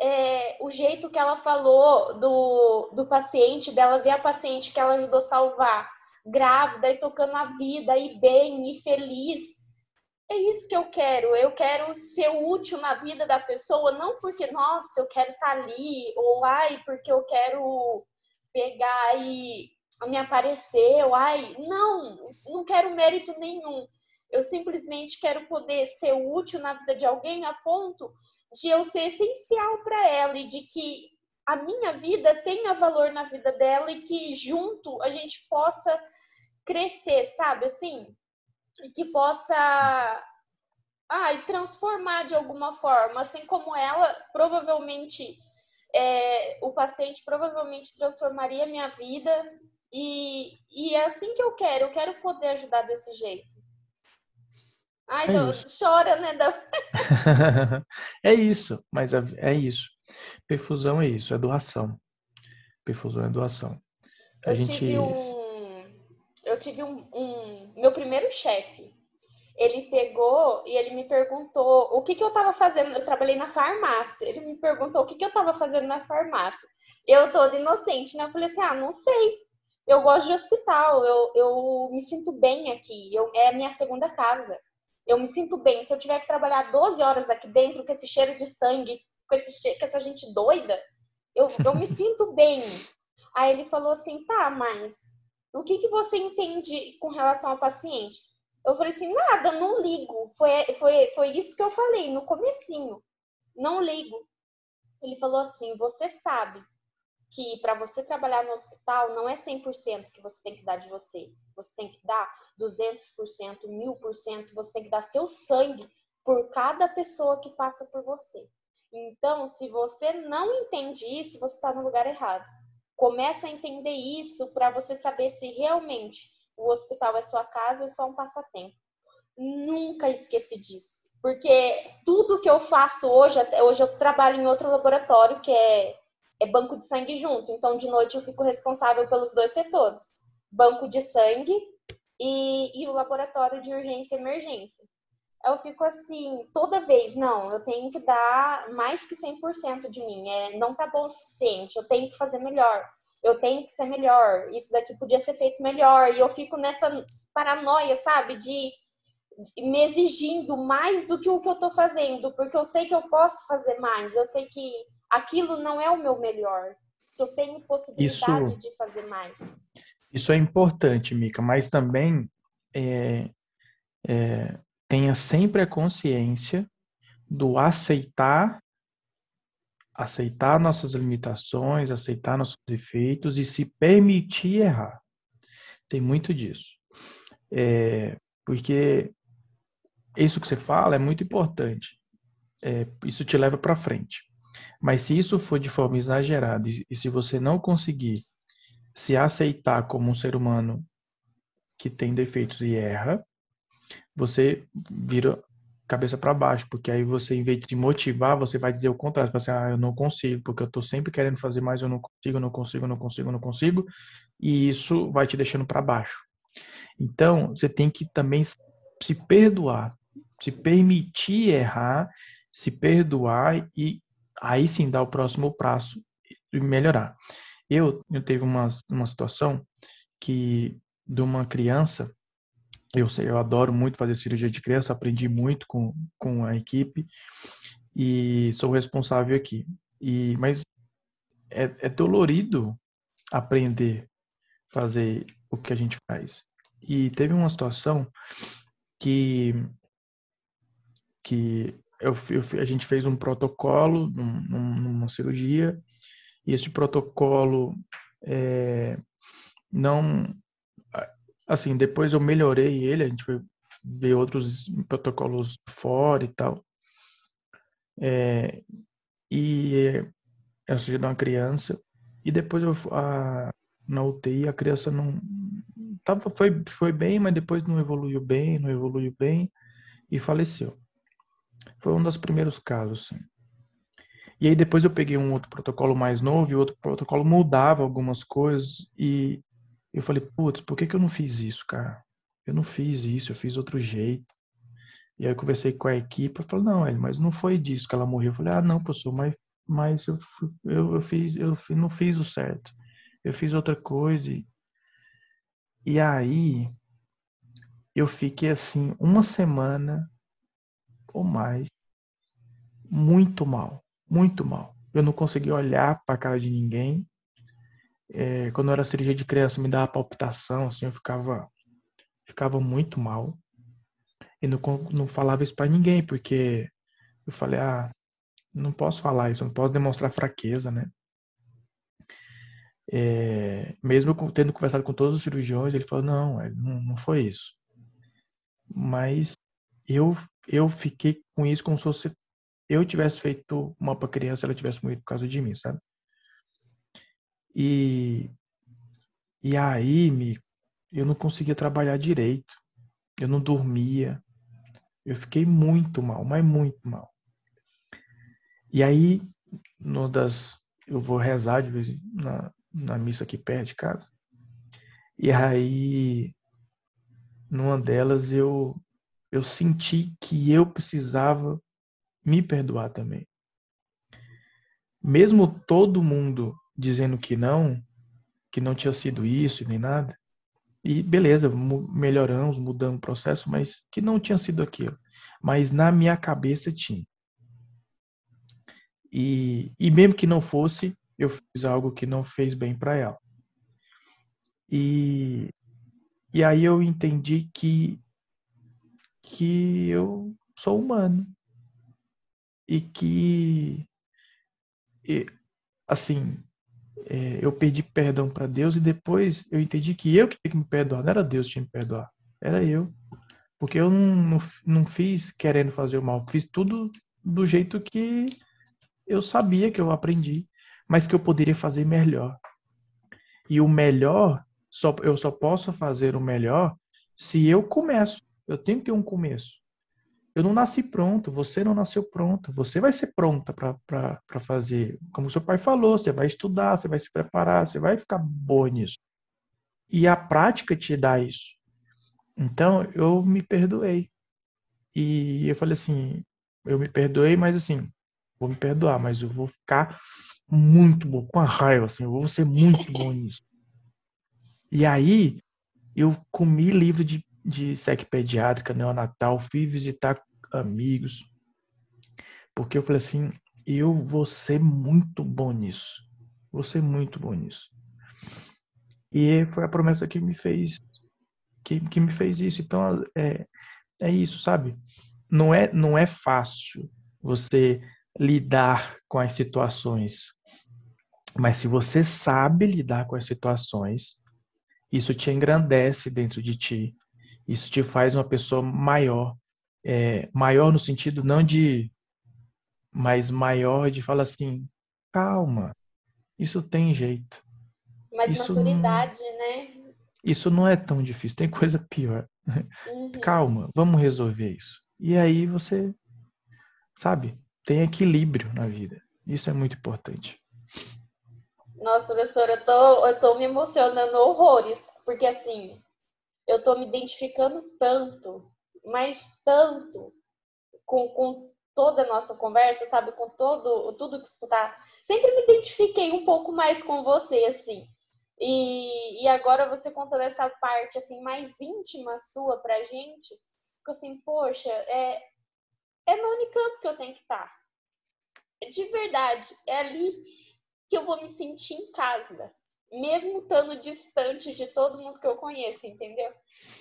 é, o jeito que ela falou do, do paciente, dela ver a paciente que ela ajudou a salvar, grávida e tocando a vida, e bem, e feliz. É isso que eu quero. Eu quero ser útil na vida da pessoa, não porque, nossa, eu quero estar tá ali, ou ai, porque eu quero pegar e me apareceu, ai, não, não quero mérito nenhum. Eu simplesmente quero poder ser útil na vida de alguém a ponto de eu ser essencial para ela e de que a minha vida tenha valor na vida dela e que junto a gente possa crescer, sabe? Assim, e que possa ai, transformar de alguma forma, assim como ela provavelmente é, o paciente provavelmente transformaria minha vida e, e é assim que eu quero, eu quero poder ajudar desse jeito. Ai, é não, chora, né? é isso, mas é, é, isso. Perfusão é isso, é doação. Perfusão é doação. A eu gente... tive um. Eu tive um. um meu primeiro chefe. Ele pegou e ele me perguntou o que, que eu estava fazendo. Eu trabalhei na farmácia. Ele me perguntou o que, que eu estava fazendo na farmácia. Eu toda inocente, né? Eu falei assim: ah, não sei Eu gosto de hospital, eu, eu me sinto bem aqui, eu, é a minha segunda casa. Eu me sinto bem. Se eu tiver que trabalhar 12 horas aqui dentro com esse cheiro de sangue, com, esse, com essa gente doida, eu, eu me sinto bem. Aí ele falou assim, tá, mas o que, que você entende com relação ao paciente? Eu falei assim, nada, não ligo. Foi, foi, foi isso que eu falei no comecinho. Não ligo. Ele falou assim, você sabe que para você trabalhar no hospital não é 100% que você tem que dar de você. Você tem que dar 200%, 1000%, você tem que dar seu sangue por cada pessoa que passa por você. Então, se você não entende isso, você está no lugar errado. Começa a entender isso para você saber se realmente o hospital é sua casa ou é só um passatempo. Nunca esqueci disso. Porque tudo que eu faço hoje, hoje eu trabalho em outro laboratório que é, é banco de sangue junto. Então, de noite eu fico responsável pelos dois setores: banco de sangue e, e o laboratório de urgência e emergência. Eu fico assim, toda vez, não, eu tenho que dar mais que 100% de mim, é, não tá bom o suficiente, eu tenho que fazer melhor, eu tenho que ser melhor, isso daqui podia ser feito melhor, e eu fico nessa paranoia, sabe, de, me exigindo mais do que o que eu tô fazendo, porque eu sei que eu posso fazer mais, eu sei que aquilo não é o meu melhor, que eu tenho possibilidade isso, de fazer mais. Isso é importante, Mica, mas também é, é tenha sempre a consciência do aceitar aceitar nossas limitações, aceitar nossos defeitos e se permitir errar. Tem muito disso. É, porque isso que você fala é muito importante. É, isso te leva para frente. Mas se isso for de forma exagerada e, se você não conseguir se aceitar como um ser humano que tem defeitos e erra, você vira cabeça para baixo, porque aí você, em vez de se motivar, você vai dizer o contrário, você vai assim, ah, eu não consigo, porque eu estou sempre querendo fazer mais, eu não consigo, não consigo, não consigo, não consigo, e isso vai te deixando para baixo. Então, você tem que também se perdoar, se permitir errar, se perdoar e aí sim dar o próximo passo e melhorar. Eu, eu teve uma, uma situação que de uma criança eu sei, eu adoro muito fazer cirurgia de criança, aprendi muito com, com a equipe e sou responsável aqui. E, mas é, é dolorido aprender fazer o que a gente faz. E teve uma situação que que eu, eu, a gente fez um protocolo num, numa cirurgia e esse protocolo é, não assim, depois eu melhorei ele, a gente foi ver outros protocolos fora e tal. É, e eu surgi de uma criança e depois eu a, na UTI a criança não tava foi foi bem, mas depois não evoluiu bem, não evoluiu bem e faleceu. Foi um dos primeiros casos. Assim. E aí depois eu peguei um outro protocolo mais novo e o outro protocolo mudava algumas coisas e eu falei, putz, por que, que eu não fiz isso, cara? Eu não fiz isso, eu fiz outro jeito. E aí eu conversei com a equipe, eu falei, não, ele, mas não foi disso que ela morreu. Eu falei, ah, não, professor, mas, mas eu, eu, eu fiz, eu não fiz o certo. Eu fiz outra coisa. E, e aí eu fiquei assim, uma semana ou mais, muito mal, muito mal. Eu não conseguia olhar para a cara de ninguém é, quando eu era cirurgia de criança, me dava palpitação, assim, eu ficava, ficava muito mal. E não, não falava isso para ninguém, porque eu falei, ah, não posso falar isso, não posso demonstrar fraqueza, né? É, mesmo tendo conversado com todos os cirurgiões, ele falou, não, é, não, não foi isso. Mas eu, eu fiquei com isso como se fosse eu tivesse feito uma para criança, ela tivesse morrido por causa de mim, sabe? E, e aí, me, eu não conseguia trabalhar direito. Eu não dormia. Eu fiquei muito mal, mas muito mal. E aí, no das, eu vou rezar de vez na, na missa aqui perto de casa. E aí, numa delas, eu, eu senti que eu precisava me perdoar também. Mesmo todo mundo dizendo que não, que não tinha sido isso nem nada. E beleza, melhoramos, mudamos o processo, mas que não tinha sido aquilo. Mas na minha cabeça tinha. E, e mesmo que não fosse, eu fiz algo que não fez bem para ela. E, e aí eu entendi que, que eu sou humano. E que, e, assim, é, eu pedi perdão para Deus e depois eu entendi que eu que tinha que me perdoar, não era Deus que tinha que me perdoar, era eu. Porque eu não, não, não fiz querendo fazer o mal, fiz tudo do jeito que eu sabia que eu aprendi, mas que eu poderia fazer melhor. E o melhor, só, eu só posso fazer o melhor se eu começo. Eu tenho que ter um começo. Eu não nasci pronto, você não nasceu pronto. Você vai ser pronta para fazer. Como seu pai falou, você vai estudar, você vai se preparar, você vai ficar boa nisso. E a prática te dá isso. Então, eu me perdoei. E eu falei assim, eu me perdoei, mas assim, vou me perdoar, mas eu vou ficar muito bom, com a raiva, assim, eu vou ser muito bom nisso. E aí, eu comi livro de, de SEC pediátrica, neonatal, fui visitar amigos, porque eu falei assim, eu vou ser muito bom nisso, vou ser muito bom nisso. E foi a promessa que me fez, que, que me fez isso. Então, é, é isso, sabe? Não é, não é fácil você lidar com as situações. Mas se você sabe lidar com as situações, isso te engrandece dentro de ti. Isso te faz uma pessoa maior. É, maior no sentido não de. Mas maior de falar assim: calma, isso tem jeito. Mais isso maturidade, não, né? Isso não é tão difícil, tem coisa pior. Uhum. Calma, vamos resolver isso. E aí você, sabe, tem equilíbrio na vida. Isso é muito importante. Nossa, professora, eu tô, eu tô me emocionando horrores, porque assim, eu tô me identificando tanto, mas tanto com, com toda a nossa conversa, sabe? Com todo, tudo que você tá. Sempre me identifiquei um pouco mais com você, assim. E, e agora você contando essa parte, assim, mais íntima sua pra gente, fico assim, poxa, é, é no Unicamp que eu tenho que estar. De verdade, é ali que eu vou me sentir em casa, mesmo estando distante de todo mundo que eu conheço, entendeu?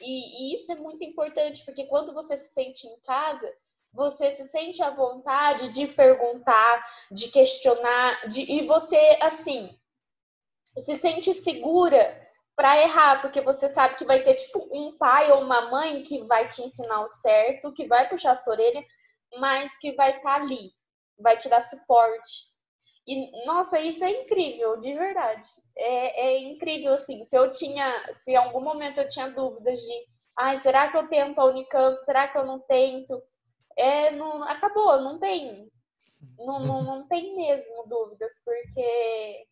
E, e isso é muito importante, porque quando você se sente em casa, você se sente à vontade de perguntar, de questionar, de, e você, assim, se sente segura para errar, porque você sabe que vai ter, tipo, um pai ou uma mãe que vai te ensinar o certo, que vai puxar a sua orelha, mas que vai estar tá ali, vai te dar suporte. E, nossa, isso é incrível, de verdade. É, é incrível, assim, se eu tinha, se em algum momento eu tinha dúvidas de, ai, será que eu tento a Unicamp, será que eu não tento? É, não, acabou, não tem. Não, não, não tem mesmo dúvidas, porque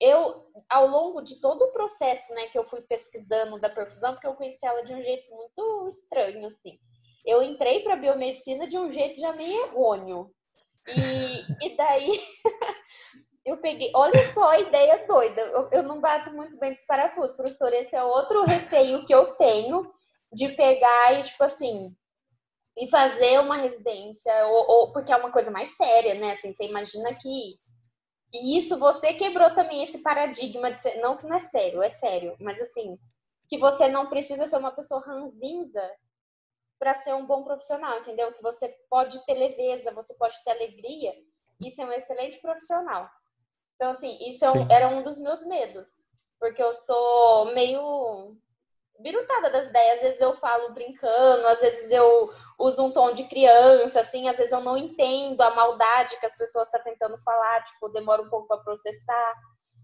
eu, ao longo de todo o processo, né, que eu fui pesquisando da perfusão, porque eu conheci ela de um jeito muito estranho, assim eu entrei para biomedicina de um jeito já meio errôneo. E, e daí eu peguei, olha só a ideia doida. Eu, eu não bato muito bem dos parafusos, professor. Esse é outro receio que eu tenho de pegar e, tipo assim, e fazer uma residência, ou, ou, porque é uma coisa mais séria, né? Assim, você imagina que. E isso você quebrou também esse paradigma de ser, não que não é sério, é sério, mas assim, que você não precisa ser uma pessoa ranzinza para ser um bom profissional, entendeu? Que você pode ter leveza, você pode ter alegria e ser um excelente profissional. Então, assim, isso é um, era um dos meus medos, porque eu sou meio birutada das ideias. Às vezes eu falo brincando, às vezes eu uso um tom de criança, assim, às vezes eu não entendo a maldade que as pessoas estão tá tentando falar, tipo, demora um pouco para processar.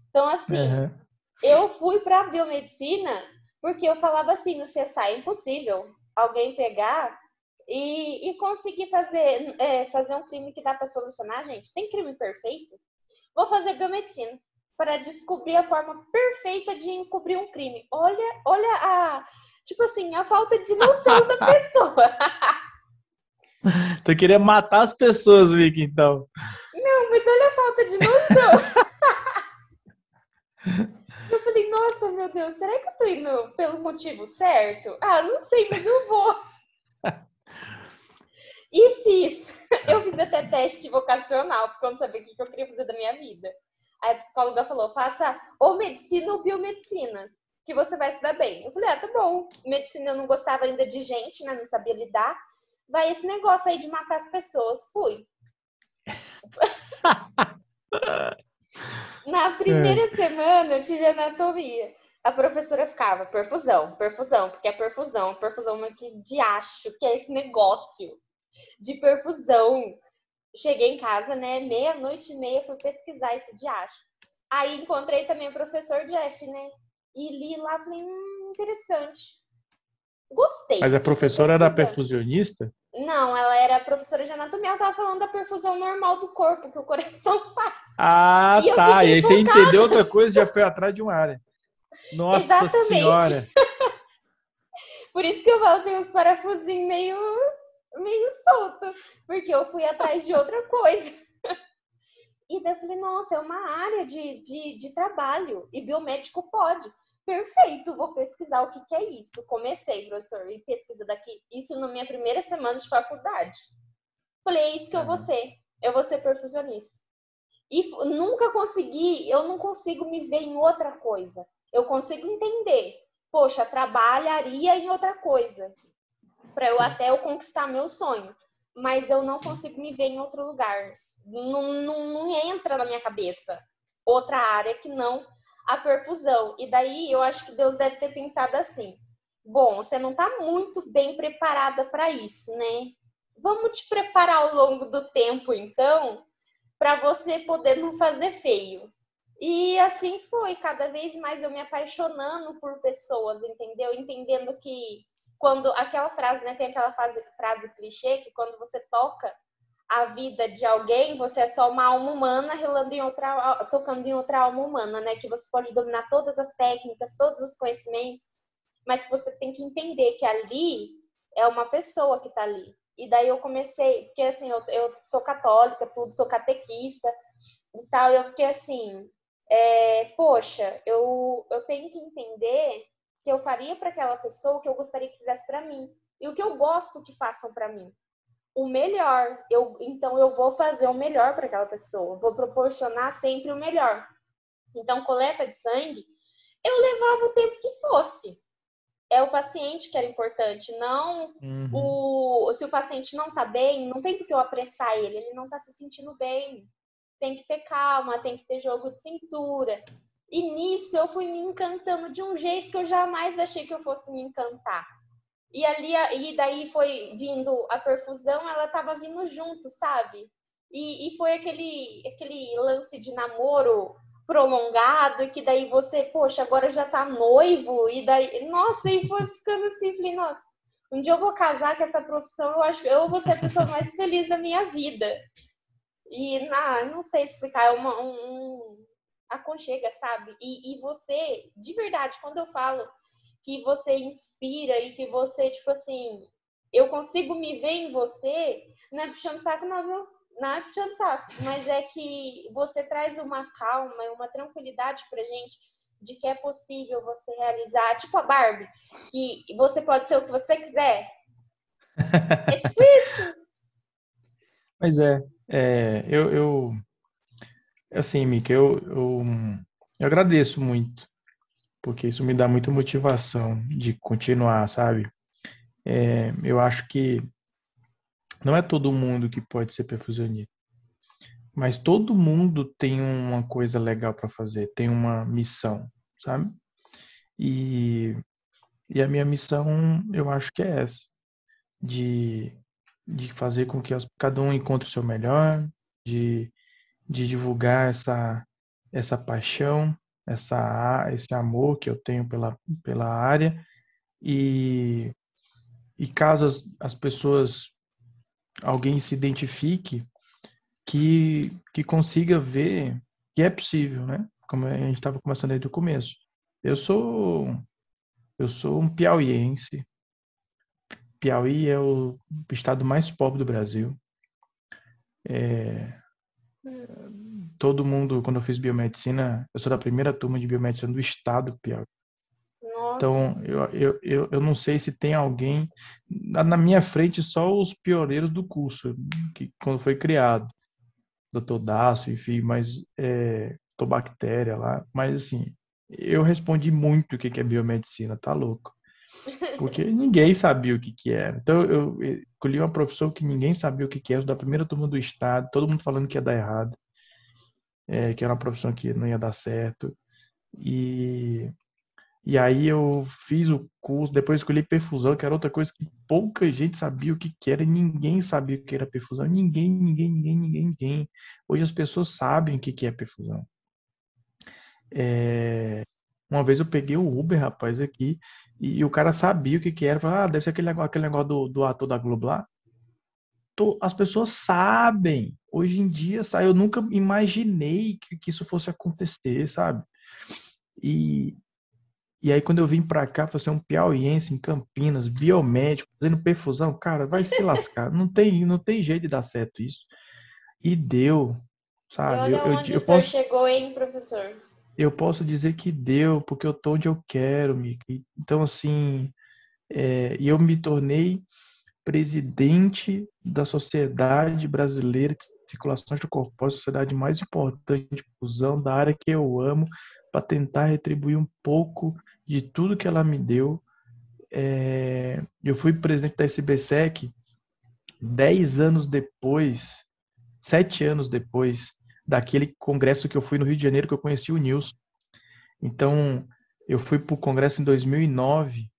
Então, assim, uhum. eu fui para biomedicina porque eu falava assim, no CSA é impossível alguém pegar e, e conseguir fazer, é, fazer um crime que dá para solucionar, gente. Tem crime perfeito? Vou fazer biomedicina para descobrir a forma perfeita de encobrir um crime. Olha, olha a, tipo assim, a falta de noção da pessoa. Tu queria matar as pessoas, Vicky, então. Não, mas olha a falta de noção. nossa, meu Deus, será que eu tô indo pelo motivo certo? Ah, não sei, mas eu vou. e fiz. Eu fiz até teste vocacional, porque eu não sabia o que eu queria fazer da minha vida. Aí a psicóloga falou: faça ou medicina ou biomedicina, que você vai se dar bem. Eu falei: ah, tá bom. Medicina eu não gostava ainda de gente, né? Não sabia lidar. Vai esse negócio aí de matar as pessoas. Fui. Na primeira é. semana eu tive anatomia. A professora ficava, perfusão, perfusão, porque é perfusão, perfusão, mas que diacho, que é esse negócio de perfusão. Cheguei em casa, né, meia-noite e meia, fui pesquisar esse diacho. Aí encontrei também o professor Jeff, né, e li lá, falei, hum, interessante. Gostei. Mas a professora era perfusionista? Não, ela era professora de anatomia, ela tava falando da perfusão normal do corpo, que o coração faz. Ah, e tá. E aí você entendeu outra coisa e já foi atrás de uma área. Nossa Exatamente. senhora! Por isso que eu falo, tem uns parafusinhos meio, meio solto, porque eu fui atrás de outra coisa. E daí eu falei, nossa, é uma área de, de, de trabalho, e biomédico pode. Perfeito, vou pesquisar o que, que é isso. Comecei, professor, e pesquisa daqui. Isso na minha primeira semana de faculdade. Falei, é isso que eu vou ser. Eu vou ser perfusionista. E nunca consegui, eu não consigo me ver em outra coisa. Eu consigo entender. Poxa, trabalharia em outra coisa. Para eu até eu conquistar meu sonho. Mas eu não consigo me ver em outro lugar. Não, não, não entra na minha cabeça outra área que não a perfusão. E daí eu acho que Deus deve ter pensado assim: bom, você não está muito bem preparada para isso, né? Vamos te preparar ao longo do tempo, então, para você poder não fazer feio. E assim foi, cada vez mais eu me apaixonando por pessoas, entendeu? Entendendo que quando aquela frase, né, tem aquela frase, frase clichê que quando você toca a vida de alguém, você é só uma alma humana relando em outra, tocando em outra alma humana, né? Que você pode dominar todas as técnicas, todos os conhecimentos, mas você tem que entender que ali é uma pessoa que está ali. E daí eu comecei, porque assim, eu, eu sou católica, tudo, sou catequista e tal, e eu fiquei assim, é, poxa, eu, eu tenho que entender que eu faria para aquela pessoa o que eu gostaria que fizesse para mim e o que eu gosto que façam para mim o melhor. Eu, então eu vou fazer o melhor para aquela pessoa, vou proporcionar sempre o melhor. Então, coleta de sangue, eu levava o tempo que fosse. É o paciente que era importante, não uhum. o. Se o paciente não tá bem, não tem porque eu apressar ele, ele não tá se sentindo bem. Tem que ter calma, tem que ter jogo de cintura. E nisso eu fui me encantando de um jeito que eu jamais achei que eu fosse me encantar. E ali, e daí foi vindo a perfusão, ela tava vindo junto, sabe? E, e foi aquele, aquele lance de namoro prolongado, que daí você, poxa, agora já tá noivo, e daí, nossa, e foi ficando assim, falei, nossa, um dia eu vou casar com essa profissão, eu acho que eu vou ser a pessoa mais feliz da minha vida. E na, não sei explicar, é uma, um, um aconchega, sabe? E, e você, de verdade, quando eu falo que você inspira e que você, tipo assim, eu consigo me ver em você, não é puxando saco, não, viu? Não é puxando saco, mas é que você traz uma calma e uma tranquilidade pra gente de que é possível você realizar, tipo a Barbie, que você pode ser o que você quiser. É tipo isso. Mas é, é eu, eu assim, Mika, eu, eu, eu agradeço muito porque isso me dá muita motivação de continuar, sabe? É, eu acho que não é todo mundo que pode ser perfusionista, mas todo mundo tem uma coisa legal para fazer, tem uma missão, sabe? E, e a minha missão, eu acho que é essa, de, de fazer com que cada um encontre o seu melhor, de, de divulgar essa, essa paixão essa, esse amor que eu tenho pela, pela área e, e caso as, as pessoas, alguém se identifique, que, que consiga ver que é possível, né? Como a gente estava começando desde o começo. Eu sou eu sou um piauiense. Piauí é o estado mais pobre do Brasil. É, todo mundo, quando eu fiz biomedicina, eu sou da primeira turma de biomedicina do estado do Piauí. Então, eu, eu, eu, eu não sei se tem alguém. Na minha frente, só os pioneiros do curso, que quando foi criado. Doutor Dácio, enfim, mas. É, bactéria lá. Mas, assim, eu respondi muito o que é biomedicina, tá louco? Porque ninguém sabia o que, que era. Então, eu escolhi uma profissão que ninguém sabia o que, que era, da primeira turma do Estado, todo mundo falando que ia dar errado, é, que era uma profissão que não ia dar certo. E e aí eu fiz o curso, depois escolhi perfusão, que era outra coisa que pouca gente sabia o que, que era, ninguém sabia o que era perfusão, ninguém, ninguém, ninguém, ninguém, ninguém. Hoje as pessoas sabem o que, que é perfusão. É... Uma vez eu peguei o Uber, rapaz, aqui, e, e o cara sabia o que, que era, falou, ah, deve ser aquele, aquele negócio do, do ator da Globo lá. As pessoas sabem. Hoje em dia, sabe? eu nunca imaginei que, que isso fosse acontecer, sabe? E, e aí, quando eu vim pra cá, fazer um piauiense em Campinas, biomédico, fazendo perfusão, cara, vai se lascar. não, tem, não tem jeito de dar certo isso. E deu, sabe? E olha eu, onde eu, o posso, chegou, hein, professor? Eu posso dizer que deu, porque eu tô onde eu quero, Miki. Então, assim, é, e eu me tornei presidente da Sociedade Brasileira de Circulação de a sociedade mais importante fusão da área que eu amo, para tentar retribuir um pouco de tudo que ela me deu. É, eu fui presidente da SBSEC dez anos depois, sete anos depois daquele congresso que eu fui no Rio de Janeiro, que eu conheci o Nilson. Então, eu fui para o congresso em 2009,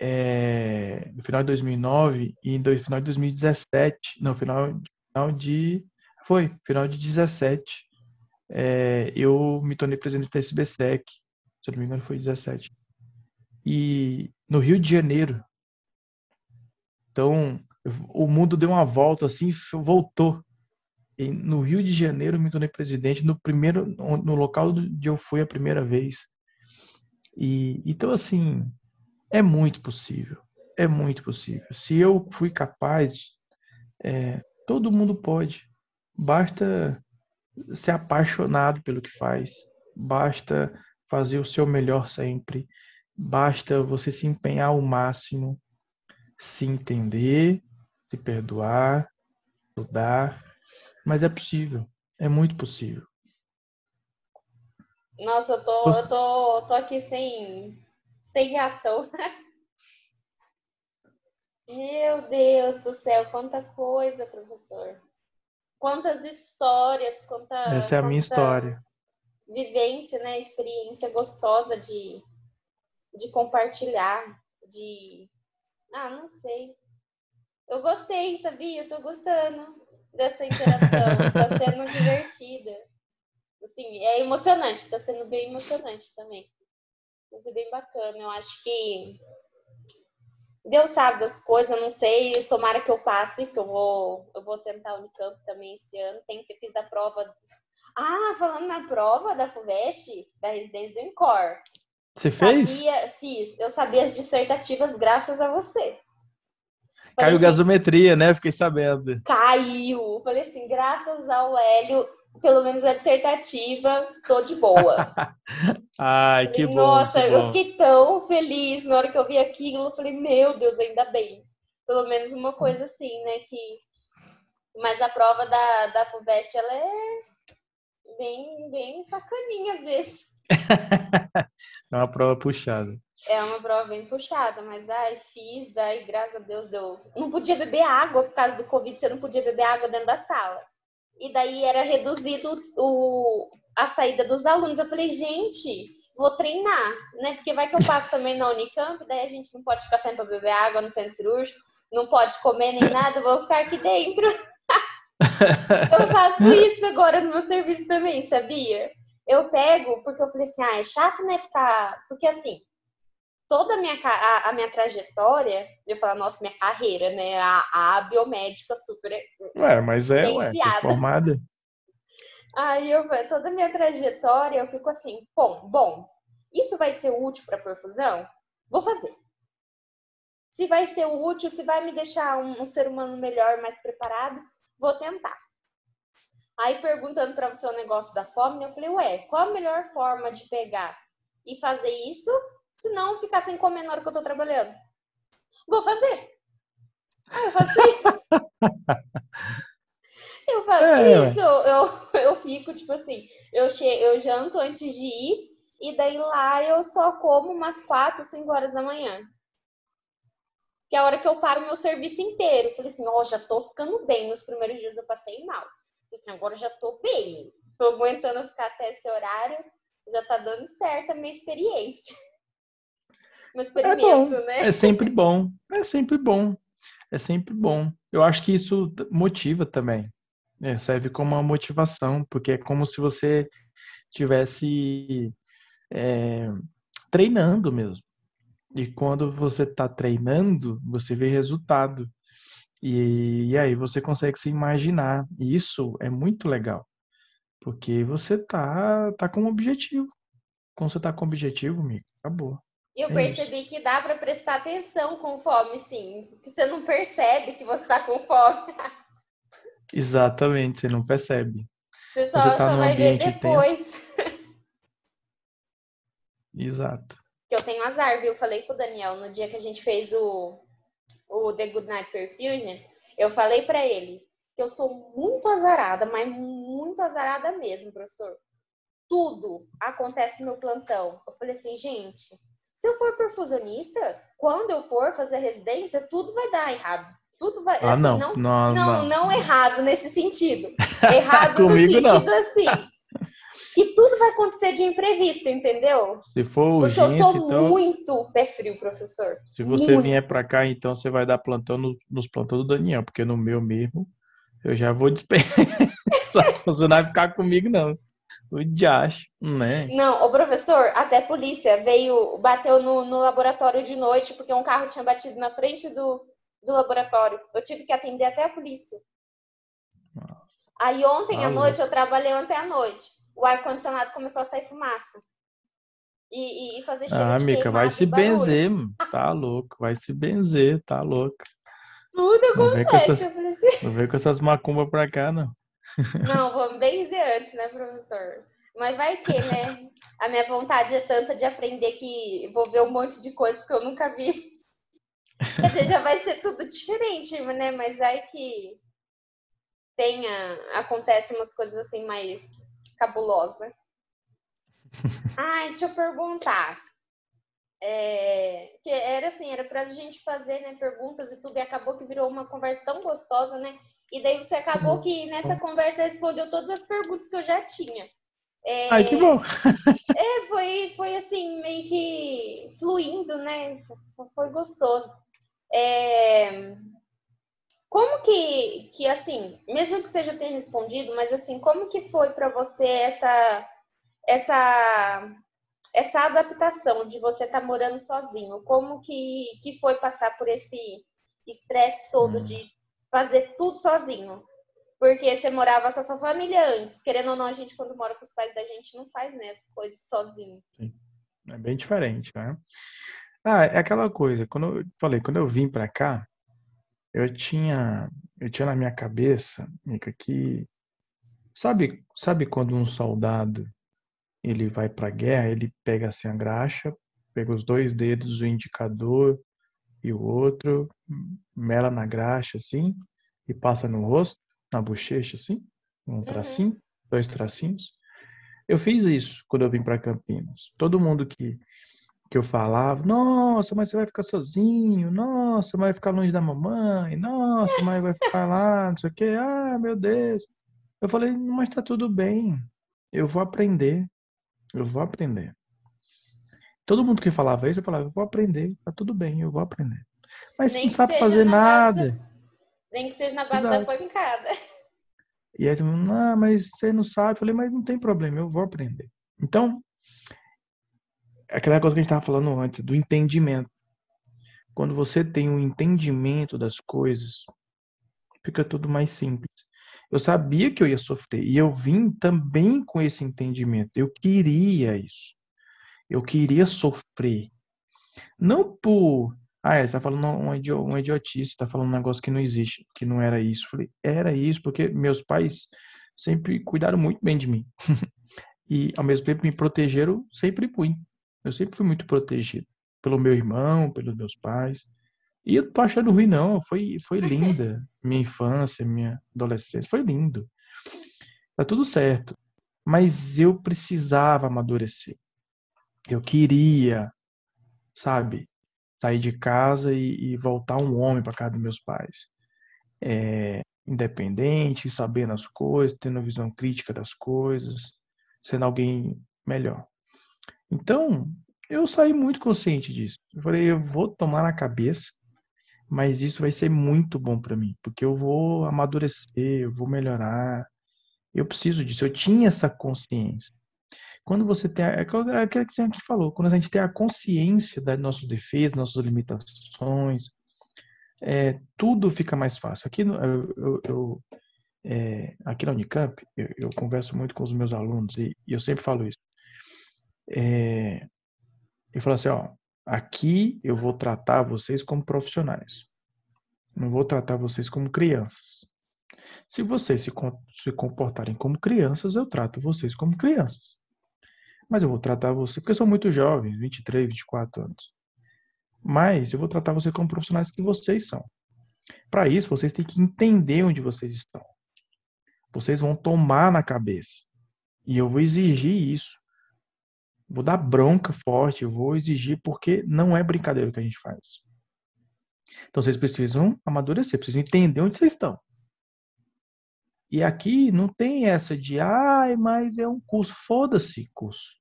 é, no final de 2009 e no final de 2017, não, final, final de, foi, final de 17, é, eu me tornei presidente da SBSEC, se eu não me engano foi 17. E no Rio de Janeiro. Então, o mundo deu uma volta assim, voltou. E no Rio de Janeiro eu me tornei presidente no primeiro no local onde eu fui a primeira vez. E então assim, é muito possível. É muito possível. Se eu fui capaz, é, todo mundo pode. Basta ser apaixonado pelo que faz. Basta fazer o seu melhor sempre. Basta você se empenhar ao máximo, se entender, se perdoar, estudar. Mas é possível, é muito possível. Nossa, eu tô, eu tô, tô aqui sem, sem reação. Meu Deus do céu, quanta coisa, professor. Quantas histórias, quanta. Essa é a minha história vivência, né, experiência gostosa de, de compartilhar, de ah, não sei. Eu gostei, sabia? Eu tô gostando dessa interação, tá sendo divertida. Assim, é emocionante, tá sendo bem emocionante também. Mas é bem bacana, eu acho que Deus sabe das coisas, não sei, tomara que eu passe, que eu vou, eu vou tentar o Unicamp também esse ano. Tenho que fiz a prova ah, falando na prova da FUVEST, da residência do INCOR. Você fez? Sabia, fiz. Eu sabia as dissertativas graças a você. Caiu assim, gasometria, né? Fiquei sabendo. Caiu. Falei assim, graças ao Hélio, pelo menos a dissertativa, tô de boa. Ai, falei, que bom. Nossa, que eu fiquei tão feliz na hora que eu vi aquilo. Eu falei, meu Deus, ainda bem. Pelo menos uma coisa assim, né? Que... Mas a prova da, da FUVEST, ela é bem, bem sacaninha às vezes. é uma prova puxada. É uma prova bem puxada, mas ai, fiz, daí graças a Deus deu. Não podia beber água por causa do Covid, você não podia beber água dentro da sala. E daí era reduzido o, a saída dos alunos. Eu falei, gente, vou treinar, né? Porque vai que eu passo também na Unicamp, daí a gente não pode ficar sempre para beber água no centro cirúrgico, não pode comer nem nada, vou ficar aqui dentro. Eu faço isso agora no meu serviço também, sabia? Eu pego, porque eu falei assim, ah, é chato, né, ficar... Porque assim, toda a minha, a, a minha trajetória, eu falo, nossa, minha carreira, né, a, a biomédica super... Ué, mas é, ué, formada. Aí eu, toda a minha trajetória, eu fico assim, bom, bom, isso vai ser útil para perfusão? Vou fazer. Se vai ser útil, se vai me deixar um, um ser humano melhor, mais preparado, vou tentar. Aí perguntando para você o negócio da fome, eu falei, ué, qual a melhor forma de pegar e fazer isso, se não ficar sem comer na hora que eu tô trabalhando? Vou fazer. Ah, eu faço isso. eu faço é. isso, eu, eu fico, tipo assim, eu, che eu janto antes de ir, e daí lá eu só como umas 4, 5 horas da manhã. Que é a hora que eu paro meu serviço inteiro. Falei assim, ó, oh, já tô ficando bem. Nos primeiros dias eu passei mal. Falei assim, agora já tô bem. Tô aguentando ficar até esse horário. Já tá dando certo a minha experiência. Meu experimento, é né? É sempre bom. É sempre bom. É sempre bom. Eu acho que isso motiva também. É, serve como uma motivação, porque é como se você tivesse é, treinando mesmo. E quando você está treinando, você vê resultado. E, e, aí você consegue se imaginar. E isso é muito legal. Porque você tá, tá com um objetivo. Quando você tá com um objetivo, amigo, acabou. Eu percebi que dá para prestar atenção com fome, sim. Que você não percebe que você tá com fome. Exatamente, você não percebe. Você só, você tá só vai ver depois. Exato. Que eu tenho azar, viu? Eu falei com o Daniel no dia que a gente fez o, o The Good Night Perfusion. Eu falei para ele que eu sou muito azarada, mas muito azarada mesmo, professor. Tudo acontece no meu plantão. Eu falei assim, gente, se eu for perfusionista, quando eu for fazer residência, tudo vai dar errado. Tudo vai. Ah, assim, não, não, não, não, não errado nesse sentido. Errado no sentido não. assim que tudo vai acontecer de imprevisto, entendeu? Se for urgência, Porque eu sou então... muito pé frio, professor. Se você muito. vier para cá, então você vai dar plantão no, nos plantões do Daniel, porque no meu mesmo eu já vou dispensar. você não vai ficar comigo, não. O diacho, né? Não, o professor, até a polícia veio, bateu no, no laboratório de noite, porque um carro tinha batido na frente do, do laboratório. Eu tive que atender até a polícia. Nossa. Aí ontem à noite, eu trabalhei ontem à noite o ar-condicionado começou a sair fumaça. E, e, fazer cheiro ah, de Mica, vai se benzer, tá louco, vai se benzer, tá louco. Tudo acontece. Não vem com essas, não vem com essas macumbas pra cá, não. Não, vamos benzer antes, né, professor? Mas vai que, né? A minha vontade é tanta de aprender que vou ver um monte de coisas que eu nunca vi. Quer dizer, já vai ser tudo diferente, né? Mas aí que tenha, acontece umas coisas assim mais cabulosa. Ai, deixa eu perguntar. É, que era assim, era pra gente fazer né, perguntas e tudo, e acabou que virou uma conversa tão gostosa, né? E daí você acabou uhum. que nessa conversa respondeu todas as perguntas que eu já tinha. É, Ai, que bom! é, foi, foi assim, meio que fluindo, né? Foi gostoso. É, como que, que assim, mesmo que seja tenha respondido, mas assim, como que foi para você essa essa essa adaptação de você estar tá morando sozinho? Como que, que foi passar por esse estresse todo hum. de fazer tudo sozinho? Porque você morava com a sua família antes. Querendo ou não, a gente, quando mora com os pais da gente, não faz né, as coisas sozinho. Sim. É bem diferente, né? Ah, é aquela coisa. Quando eu falei, quando eu vim para cá, eu tinha, eu tinha na minha cabeça, Mica, que sabe, sabe quando um soldado ele vai para guerra, ele pega assim a graxa, pega os dois dedos, o indicador e o outro, mela na graxa assim e passa no rosto, na bochecha assim, um uhum. tracinho, dois tracinhos. Eu fiz isso quando eu vim para Campinas. Todo mundo que que eu falava, nossa, mas você vai ficar sozinho, nossa, mas vai ficar longe da mamãe, nossa, mas vai ficar lá, não sei o quê, ah, meu Deus. Eu falei, mas tá tudo bem, eu vou aprender, eu vou aprender. Todo mundo que falava isso, eu falava, eu vou aprender, tá tudo bem, eu vou aprender. Mas nem não sabe fazer nada. nem que seja na base Exato. da pancada. E aí, não, mas você não sabe. Eu falei, mas não tem problema, eu vou aprender. Então, aquela coisa que a gente estava falando antes, do entendimento. Quando você tem um entendimento das coisas, fica tudo mais simples. Eu sabia que eu ia sofrer e eu vim também com esse entendimento. Eu queria isso. Eu queria sofrer. Não por. Ah, ele está falando um, um idiotice, está falando um negócio que não existe, que não era isso. Eu falei, era isso, porque meus pais sempre cuidaram muito bem de mim. e, ao mesmo tempo, me protegeram sempre fui. Eu sempre fui muito protegido pelo meu irmão, pelos meus pais. E eu não tô achando ruim, não. Foi, foi linda. Minha infância, minha adolescência. Foi lindo. Tá tudo certo. Mas eu precisava amadurecer. Eu queria, sabe, sair de casa e, e voltar um homem para casa dos meus pais. É, independente, sabendo as coisas, tendo a visão crítica das coisas, sendo alguém melhor. Então, eu saí muito consciente disso. Eu falei, eu vou tomar na cabeça, mas isso vai ser muito bom para mim, porque eu vou amadurecer, eu vou melhorar. Eu preciso disso. Eu tinha essa consciência. Quando você tem. É, é aquilo que você falou, quando a gente tem a consciência das nossos defeitos, nossas limitações, é, tudo fica mais fácil. Aqui, eu, eu, eu é, aqui na Unicamp, eu, eu, converso muito com os meus alunos e, e eu sempre falo isso. É, eu falo assim, ó, aqui eu vou tratar vocês como profissionais. Não vou tratar vocês como crianças. Se vocês se comportarem como crianças, eu trato vocês como crianças. Mas eu vou tratar vocês, porque são muito jovens, 23, 24 anos. Mas eu vou tratar vocês como profissionais que vocês são. Para isso, vocês têm que entender onde vocês estão. Vocês vão tomar na cabeça. E eu vou exigir isso. Vou dar bronca forte, eu vou exigir, porque não é brincadeira o que a gente faz. Então vocês precisam amadurecer, precisam entender onde vocês estão. E aqui não tem essa de, ai, mas é um curso. Foda-se, curso.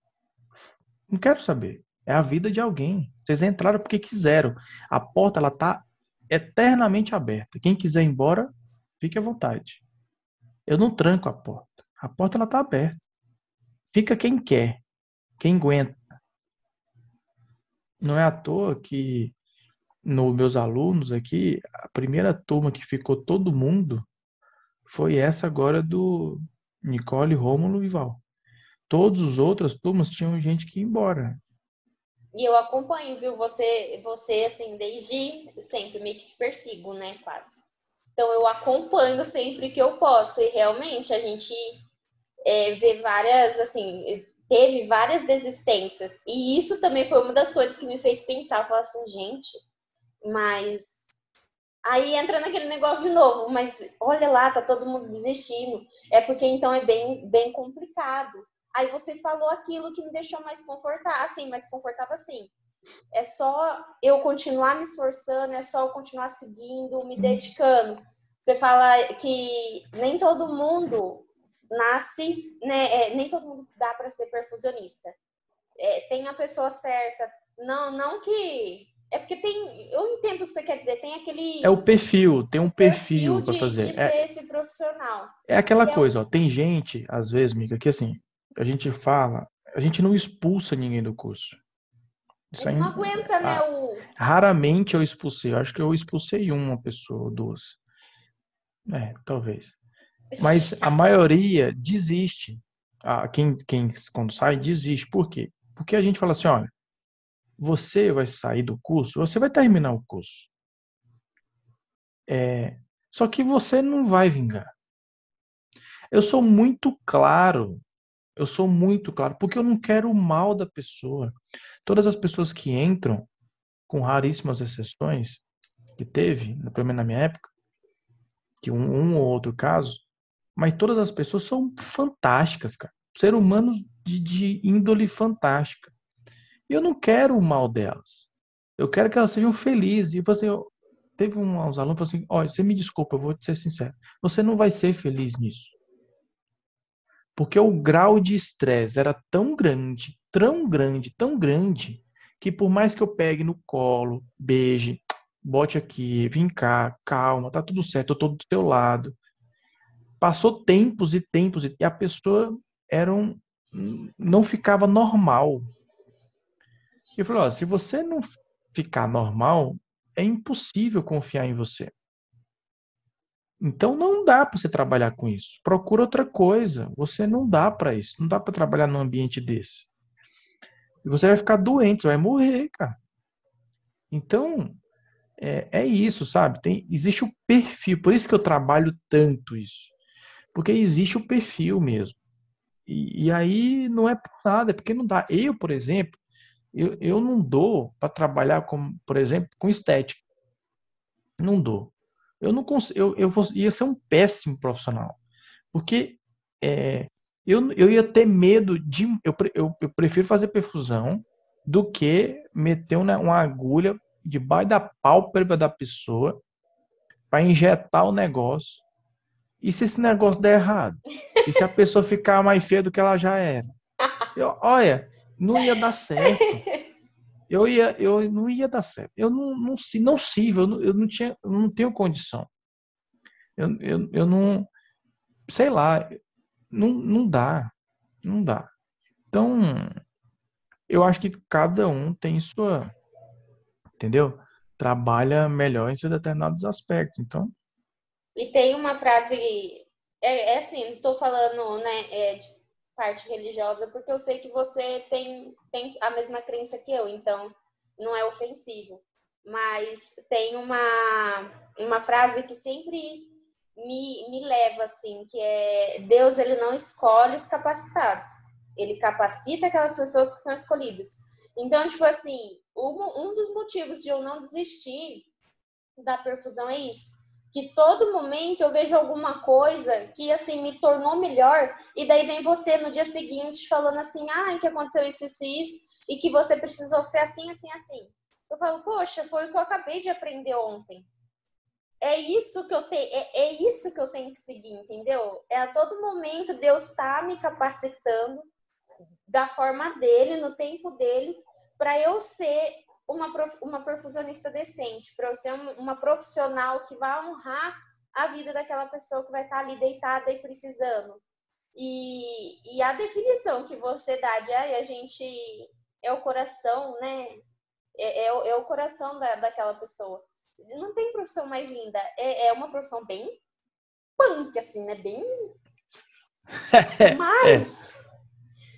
Não quero saber. É a vida de alguém. Vocês entraram porque quiseram. A porta ela tá eternamente aberta. Quem quiser ir embora, fique à vontade. Eu não tranco a porta. A porta ela tá aberta. Fica quem quer, quem aguenta. Não é à toa que nos meus alunos aqui, a primeira turma que ficou todo mundo foi essa agora do Nicole, Rômulo e Val. Todas as outras turmas tinham gente que ia embora. E eu acompanho, viu? Você, você assim, desde sempre, meio que persigo, né? Quase. Então eu acompanho sempre que eu posso. E realmente a gente é, vê várias, assim, teve várias desistências. E isso também foi uma das coisas que me fez pensar. Falar assim, gente, mas. Aí entra naquele negócio de novo, mas olha lá, tá todo mundo desistindo. É porque então é bem, bem complicado. Aí você falou aquilo que me deixou mais confortável, assim, mais confortável assim. É só eu continuar me esforçando, é só eu continuar seguindo, me uhum. dedicando. Você fala que nem todo mundo nasce, né? É, nem todo mundo dá para ser perfusionista. É, tem a pessoa certa. Não, não que é porque tem, eu entendo o que você quer dizer, tem aquele. É o perfil, tem um perfil, perfil para fazer. De é, esse profissional. É aquela é coisa, ó. Tem gente, às vezes, Mica, que assim, a gente fala, a gente não expulsa ninguém do curso. Isso Ele não aguenta, né? Ah, o... Raramente eu expulsei. Eu acho que eu expulsei uma pessoa, duas. É, talvez. Mas a maioria desiste. Ah, quem, quem quando sai, desiste. Por quê? Porque a gente fala assim, olha, você vai sair do curso, você vai terminar o curso. É, só que você não vai vingar. Eu sou muito claro eu sou muito claro, porque eu não quero o mal da pessoa. Todas as pessoas que entram, com raríssimas exceções, que teve, pelo menos na minha época, que um, um ou outro caso, mas todas as pessoas são fantásticas, cara. Ser humanos de, de índole fantástica. E eu não quero o mal delas. Eu quero que elas sejam felizes. E você, teve uns alunos que assim: olha, você me desculpa, eu vou te ser sincero. Você não vai ser feliz nisso. Porque o grau de estresse era tão grande, tão grande, tão grande, que por mais que eu pegue no colo, beije, bote aqui, vem cá, calma, tá tudo certo, eu tô do seu lado. Passou tempos e tempos e a pessoa era um, não ficava normal. Eu falei, ó, se você não ficar normal, é impossível confiar em você. Então não dá para você trabalhar com isso. Procura outra coisa. Você não dá para isso. Não dá para trabalhar num ambiente desse. E você vai ficar doente, você vai morrer, cara. Então é, é isso, sabe? Tem, existe o perfil. Por isso que eu trabalho tanto isso. Porque existe o perfil mesmo. E, e aí não é por nada, é porque não dá. Eu, por exemplo, eu, eu não dou para trabalhar, com, por exemplo, com estética. Não dou. Eu não consigo, eu, eu vou, ia ser um péssimo profissional. Porque é, eu, eu ia ter medo de. Eu, eu, eu prefiro fazer perfusão do que meter uma, uma agulha debaixo da pálpebra da pessoa para injetar o negócio. E se esse negócio der errado? E se a pessoa ficar mais feia do que ela já era? Eu, olha, não ia dar certo. Eu ia, eu não ia dar certo. Eu não, não, não sirvo, eu não, eu não tinha, eu não tenho condição. Eu, eu, eu não, sei lá, não, não dá, não dá. Então, eu acho que cada um tem sua, entendeu? Trabalha melhor em seus determinados aspectos. Então. E tem uma frase, é, é assim, estou falando, né, é, parte religiosa, porque eu sei que você tem, tem a mesma crença que eu, então não é ofensivo. Mas tem uma, uma frase que sempre me, me leva, assim, que é Deus ele não escolhe os capacitados, ele capacita aquelas pessoas que são escolhidas. Então, tipo assim, um, um dos motivos de eu não desistir da perfusão é isso que todo momento eu vejo alguma coisa que assim me tornou melhor e daí vem você no dia seguinte falando assim, ah, que aconteceu isso, isso, isso e que você precisou ser assim, assim, assim. Eu falo, poxa, foi o que eu acabei de aprender ontem. É isso que eu tenho, é, é isso que eu tenho que seguir, entendeu? É a todo momento Deus está me capacitando da forma dele, no tempo dele, para eu ser uma, prof, uma perfusionista decente, para eu ser uma profissional que vai honrar a vida daquela pessoa que vai estar ali deitada e precisando. E, e a definição que você dá de ah, a gente é o coração, né? É, é, é o coração da, daquela pessoa. Não tem profissão mais linda. É, é uma profissão bem punk, assim, né? Bem. Mas.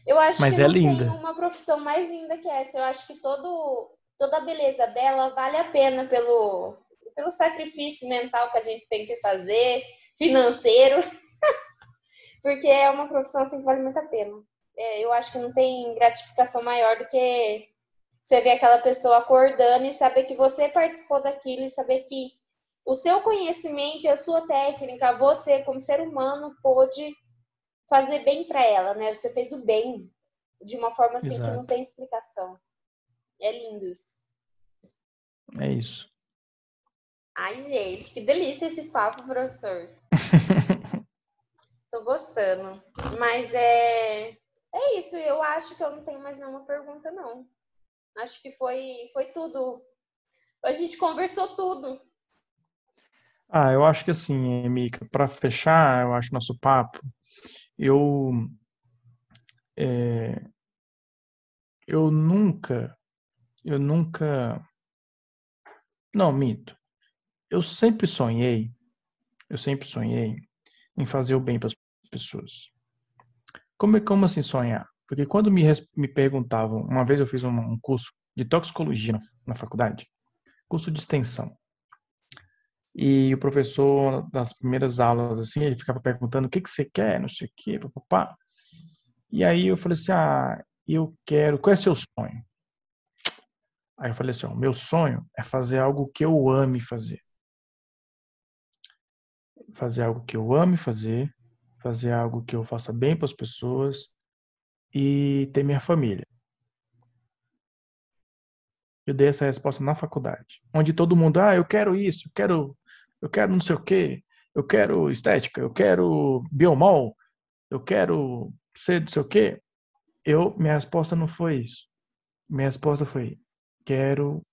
Eu acho Mas que é não linda. tem uma profissão mais linda que essa. Eu acho que todo toda a beleza dela vale a pena pelo, pelo sacrifício mental que a gente tem que fazer, financeiro, porque é uma profissão assim, que vale muito a pena. É, eu acho que não tem gratificação maior do que você ver aquela pessoa acordando e saber que você participou daquilo e saber que o seu conhecimento e a sua técnica, você como ser humano pôde fazer bem para ela, né? Você fez o bem de uma forma assim Exato. que não tem explicação. É lindo isso. É isso. Ai, gente, que delícia esse papo, professor. Tô gostando. Mas é. É isso, eu acho que eu não tenho mais nenhuma pergunta, não. Acho que foi, foi tudo. A gente conversou tudo. Ah, eu acho que assim, Mica, para fechar, eu acho nosso papo, eu é, eu nunca eu nunca. Não, minto. Eu sempre sonhei, eu sempre sonhei em fazer o bem para as pessoas. Como, é, como assim sonhar? Porque quando me, me perguntavam, uma vez eu fiz um, um curso de toxicologia na, na faculdade, curso de extensão. E o professor, nas primeiras aulas, assim, ele ficava perguntando o que, que você quer, não sei o quê, papá. E aí eu falei assim, ah, eu quero, qual é seu sonho? Aí eu falei assim: ó, meu sonho é fazer algo que eu ame fazer. Fazer algo que eu ame fazer, fazer algo que eu faça bem para as pessoas e ter minha família. Eu dei essa resposta na faculdade, onde todo mundo, ah, eu quero isso, eu quero, eu quero não sei o quê, eu quero estética, eu quero biomol, eu quero ser não sei o quê. Eu, minha resposta não foi isso. Minha resposta foi, quero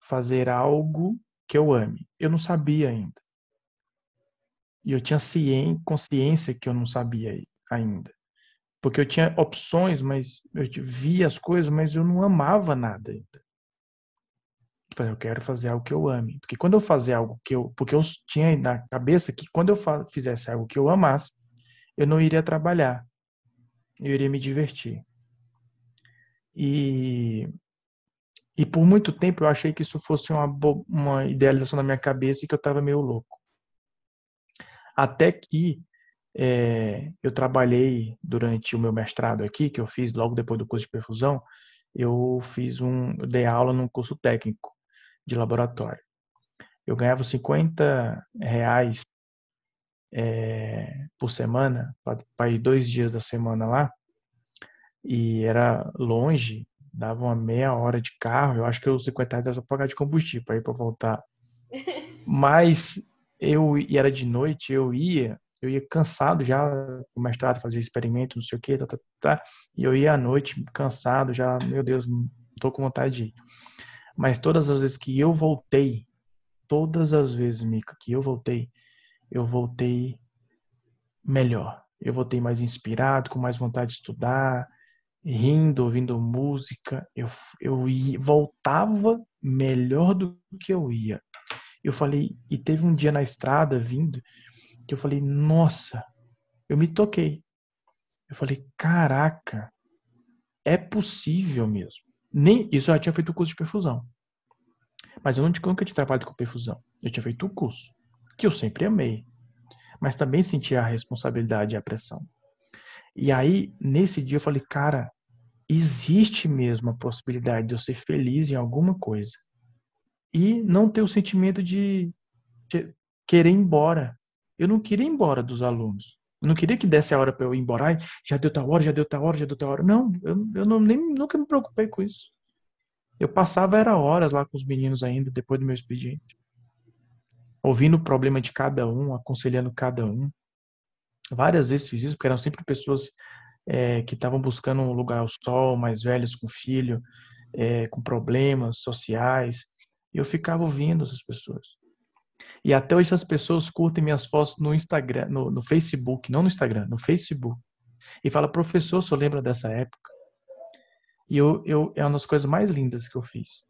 fazer algo que eu ame. Eu não sabia ainda. E eu tinha consciência que eu não sabia ainda. Porque eu tinha opções, mas eu via as coisas, mas eu não amava nada ainda. Eu quero fazer algo que eu ame. Porque quando eu fazer algo que eu. Porque eu tinha na cabeça que quando eu fizesse algo que eu amasse, eu não iria trabalhar. Eu iria me divertir. E e por muito tempo eu achei que isso fosse uma, uma idealização na minha cabeça e que eu estava meio louco. Até que é, eu trabalhei durante o meu mestrado aqui, que eu fiz logo depois do curso de perfusão, eu fiz um, eu dei aula num curso técnico de laboratório. Eu ganhava 50 reais é, por semana, para ir dois dias da semana lá, e era longe, dava uma meia hora de carro, eu acho que os 50 reais era só pagar de combustível para ir para voltar. Mas eu, e era de noite, eu ia, eu ia cansado já, o mestrado, fazer experimento, não sei o que, tá, tá, tá, e eu ia à noite cansado já, meu Deus, não tô com vontade de ir. Mas todas as vezes que eu voltei, todas as vezes, Mica, que eu voltei, eu voltei melhor. Eu voltei mais inspirado, com mais vontade de estudar, rindo, ouvindo música. Eu, eu ia, voltava melhor do que eu ia. Eu falei, e teve um dia na estrada vindo, que eu falei, nossa, eu me toquei. Eu falei, caraca, é possível mesmo. Nem isso eu já tinha feito o curso de perfusão. Mas eu não nunca tinha trabalhado com perfusão. Eu tinha feito o curso, que eu sempre amei. Mas também sentia a responsabilidade e a pressão. E aí, nesse dia, eu falei, cara, existe mesmo a possibilidade de eu ser feliz em alguma coisa. E não ter o sentimento de, de querer ir embora. Eu não queria ir embora dos alunos. Eu não queria que desse a hora para eu ir embora. Ai, já deu tal hora, já deu tal hora, já deu tal hora. Não, eu, eu não, nem, nunca me preocupei com isso. Eu passava era horas lá com os meninos ainda, depois do meu expediente. Ouvindo o problema de cada um, aconselhando cada um. Várias vezes fiz isso, porque eram sempre pessoas é, que estavam buscando um lugar ao sol, mais velhos com filho, é, com problemas sociais. E eu ficava ouvindo essas pessoas. E até hoje essas pessoas curtem minhas fotos no Instagram, no, no Facebook, não no Instagram, no Facebook. E fala, professor, só lembra dessa época? E eu, eu, é uma das coisas mais lindas que eu fiz.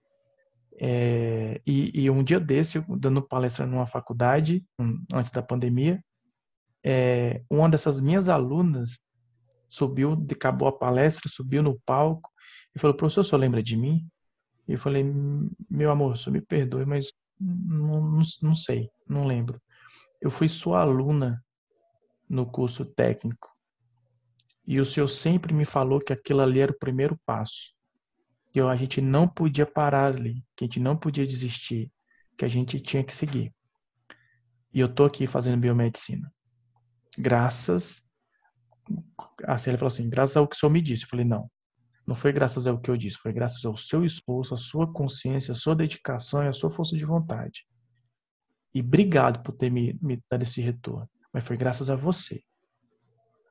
É, e, e, um dia desse, dando palestra numa faculdade, um, antes da pandemia, é, uma dessas minhas alunas subiu, acabou a palestra, subiu no palco e falou: professor, só lembra de mim? E eu falei: meu amor, só me perdoe, mas não, não, não sei, não lembro. Eu fui sua aluna no curso técnico. E o senhor sempre me falou que aquilo ali era o primeiro passo. Que a gente não podia parar ali, que a gente não podia desistir, que a gente tinha que seguir. E eu tô aqui fazendo biomedicina. Graças a Célia falou assim, graças ao que o senhor me disse. Eu falei, não, não foi graças ao que eu disse, foi graças ao seu esforço, à sua consciência, à sua dedicação e à sua força de vontade. E obrigado por ter me, me dado esse retorno. Mas foi graças a você.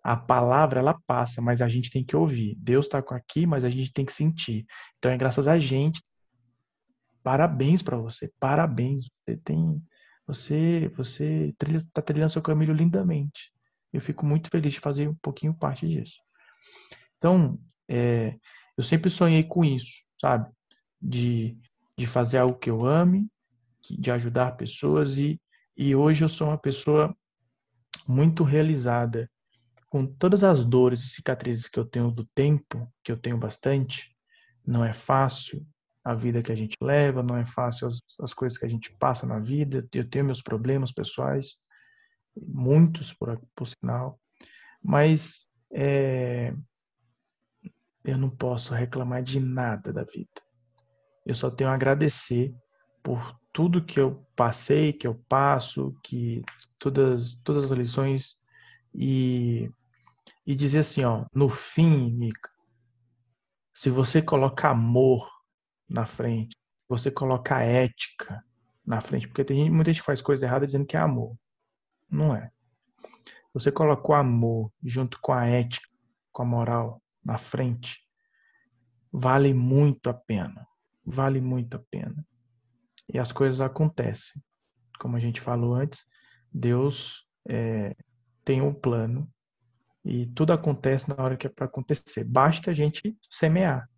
A palavra, ela passa, mas a gente tem que ouvir. Deus está aqui, mas a gente tem que sentir. Então é graças a gente. Parabéns para você. Parabéns. Você tem. Você você está trilhando seu caminho lindamente. Eu fico muito feliz de fazer um pouquinho parte disso. Então, é, eu sempre sonhei com isso, sabe? De, de fazer algo que eu ame, de ajudar pessoas e, e hoje eu sou uma pessoa muito realizada com todas as dores e cicatrizes que eu tenho do tempo, que eu tenho bastante. Não é fácil a vida que a gente leva, não é fácil as, as coisas que a gente passa na vida. Eu tenho meus problemas pessoais, muitos por, por sinal, mas é, eu não posso reclamar de nada da vida. Eu só tenho a agradecer por tudo que eu passei, que eu passo, que todas todas as lições e e dizer assim, ó, no fim, Mica, se você coloca amor na frente, você coloca ética na frente, porque tem muita gente faz coisa errada dizendo que é amor. Não é. Você coloca o amor junto com a ética, com a moral, na frente, vale muito a pena. Vale muito a pena. E as coisas acontecem. Como a gente falou antes, Deus é, tem um plano e tudo acontece na hora que é para acontecer. Basta a gente semear.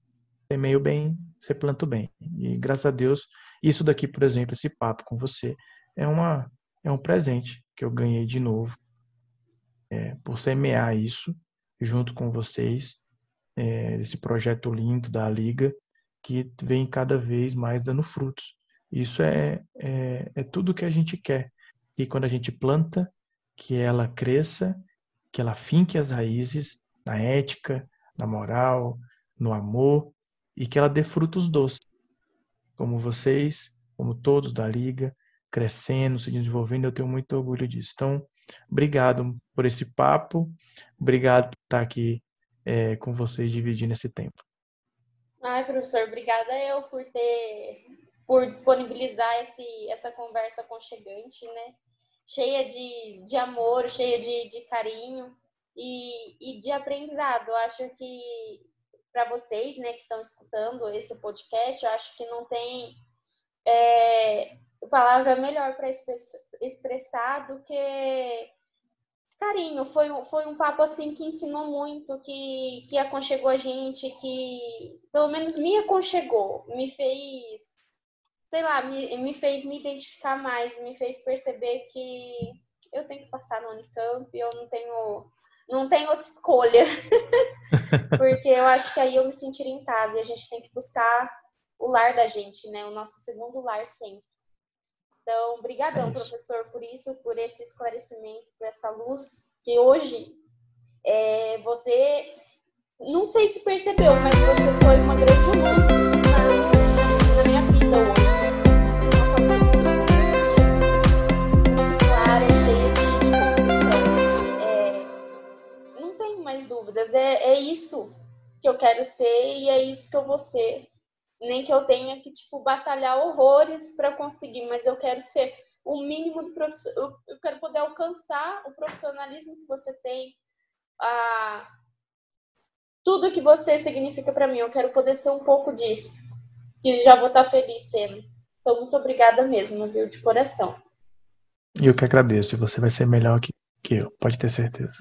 Semeio bem, você planta bem. E graças a Deus, isso daqui, por exemplo, esse papo com você, é, uma, é um presente que eu ganhei de novo é, por semear isso junto com vocês é, esse projeto lindo da Liga, que vem cada vez mais dando frutos. Isso é, é, é tudo que a gente quer. E quando a gente planta, que ela cresça que ela finque as raízes na ética, na moral, no amor e que ela dê frutos doces, como vocês, como todos da Liga, crescendo, se desenvolvendo. Eu tenho muito orgulho disso. Então, obrigado por esse papo, obrigado por estar aqui é, com vocês dividindo esse tempo. Ai, professor, obrigada eu por ter, por disponibilizar esse, essa conversa aconchegante, né? Cheia de, de amor, cheia de, de carinho e, e de aprendizado. Eu acho que para vocês, né, que estão escutando esse podcast, eu acho que não tem é, palavra melhor para expressar do que carinho. Foi, foi um papo assim que ensinou muito, que, que aconchegou a gente, que pelo menos me aconchegou, me fez, sei lá, me, me fez me identificar mais, me fez perceber que eu tenho que passar no Unicamp, eu não tenho, não tenho outra escolha. Porque eu acho que aí eu me sentiria em casa e a gente tem que buscar o lar da gente, né? O nosso segundo lar sempre. Então, brigadão, é professor, por isso, por esse esclarecimento, por essa luz que hoje é, você, não sei se percebeu, mas você foi uma grande luz na, na minha vida hoje. É, não tenho mais dúvidas. É, é isso que eu quero ser e é isso que eu vou ser nem que eu tenha que tipo batalhar horrores para conseguir, mas eu quero ser o mínimo de profissional, eu quero poder alcançar o profissionalismo que você tem, a tudo que você significa para mim. Eu quero poder ser um pouco disso, que já vou estar tá feliz sendo. Então muito obrigada mesmo, viu, de coração. E eu que agradeço. Você vai ser melhor que, que eu, pode ter certeza.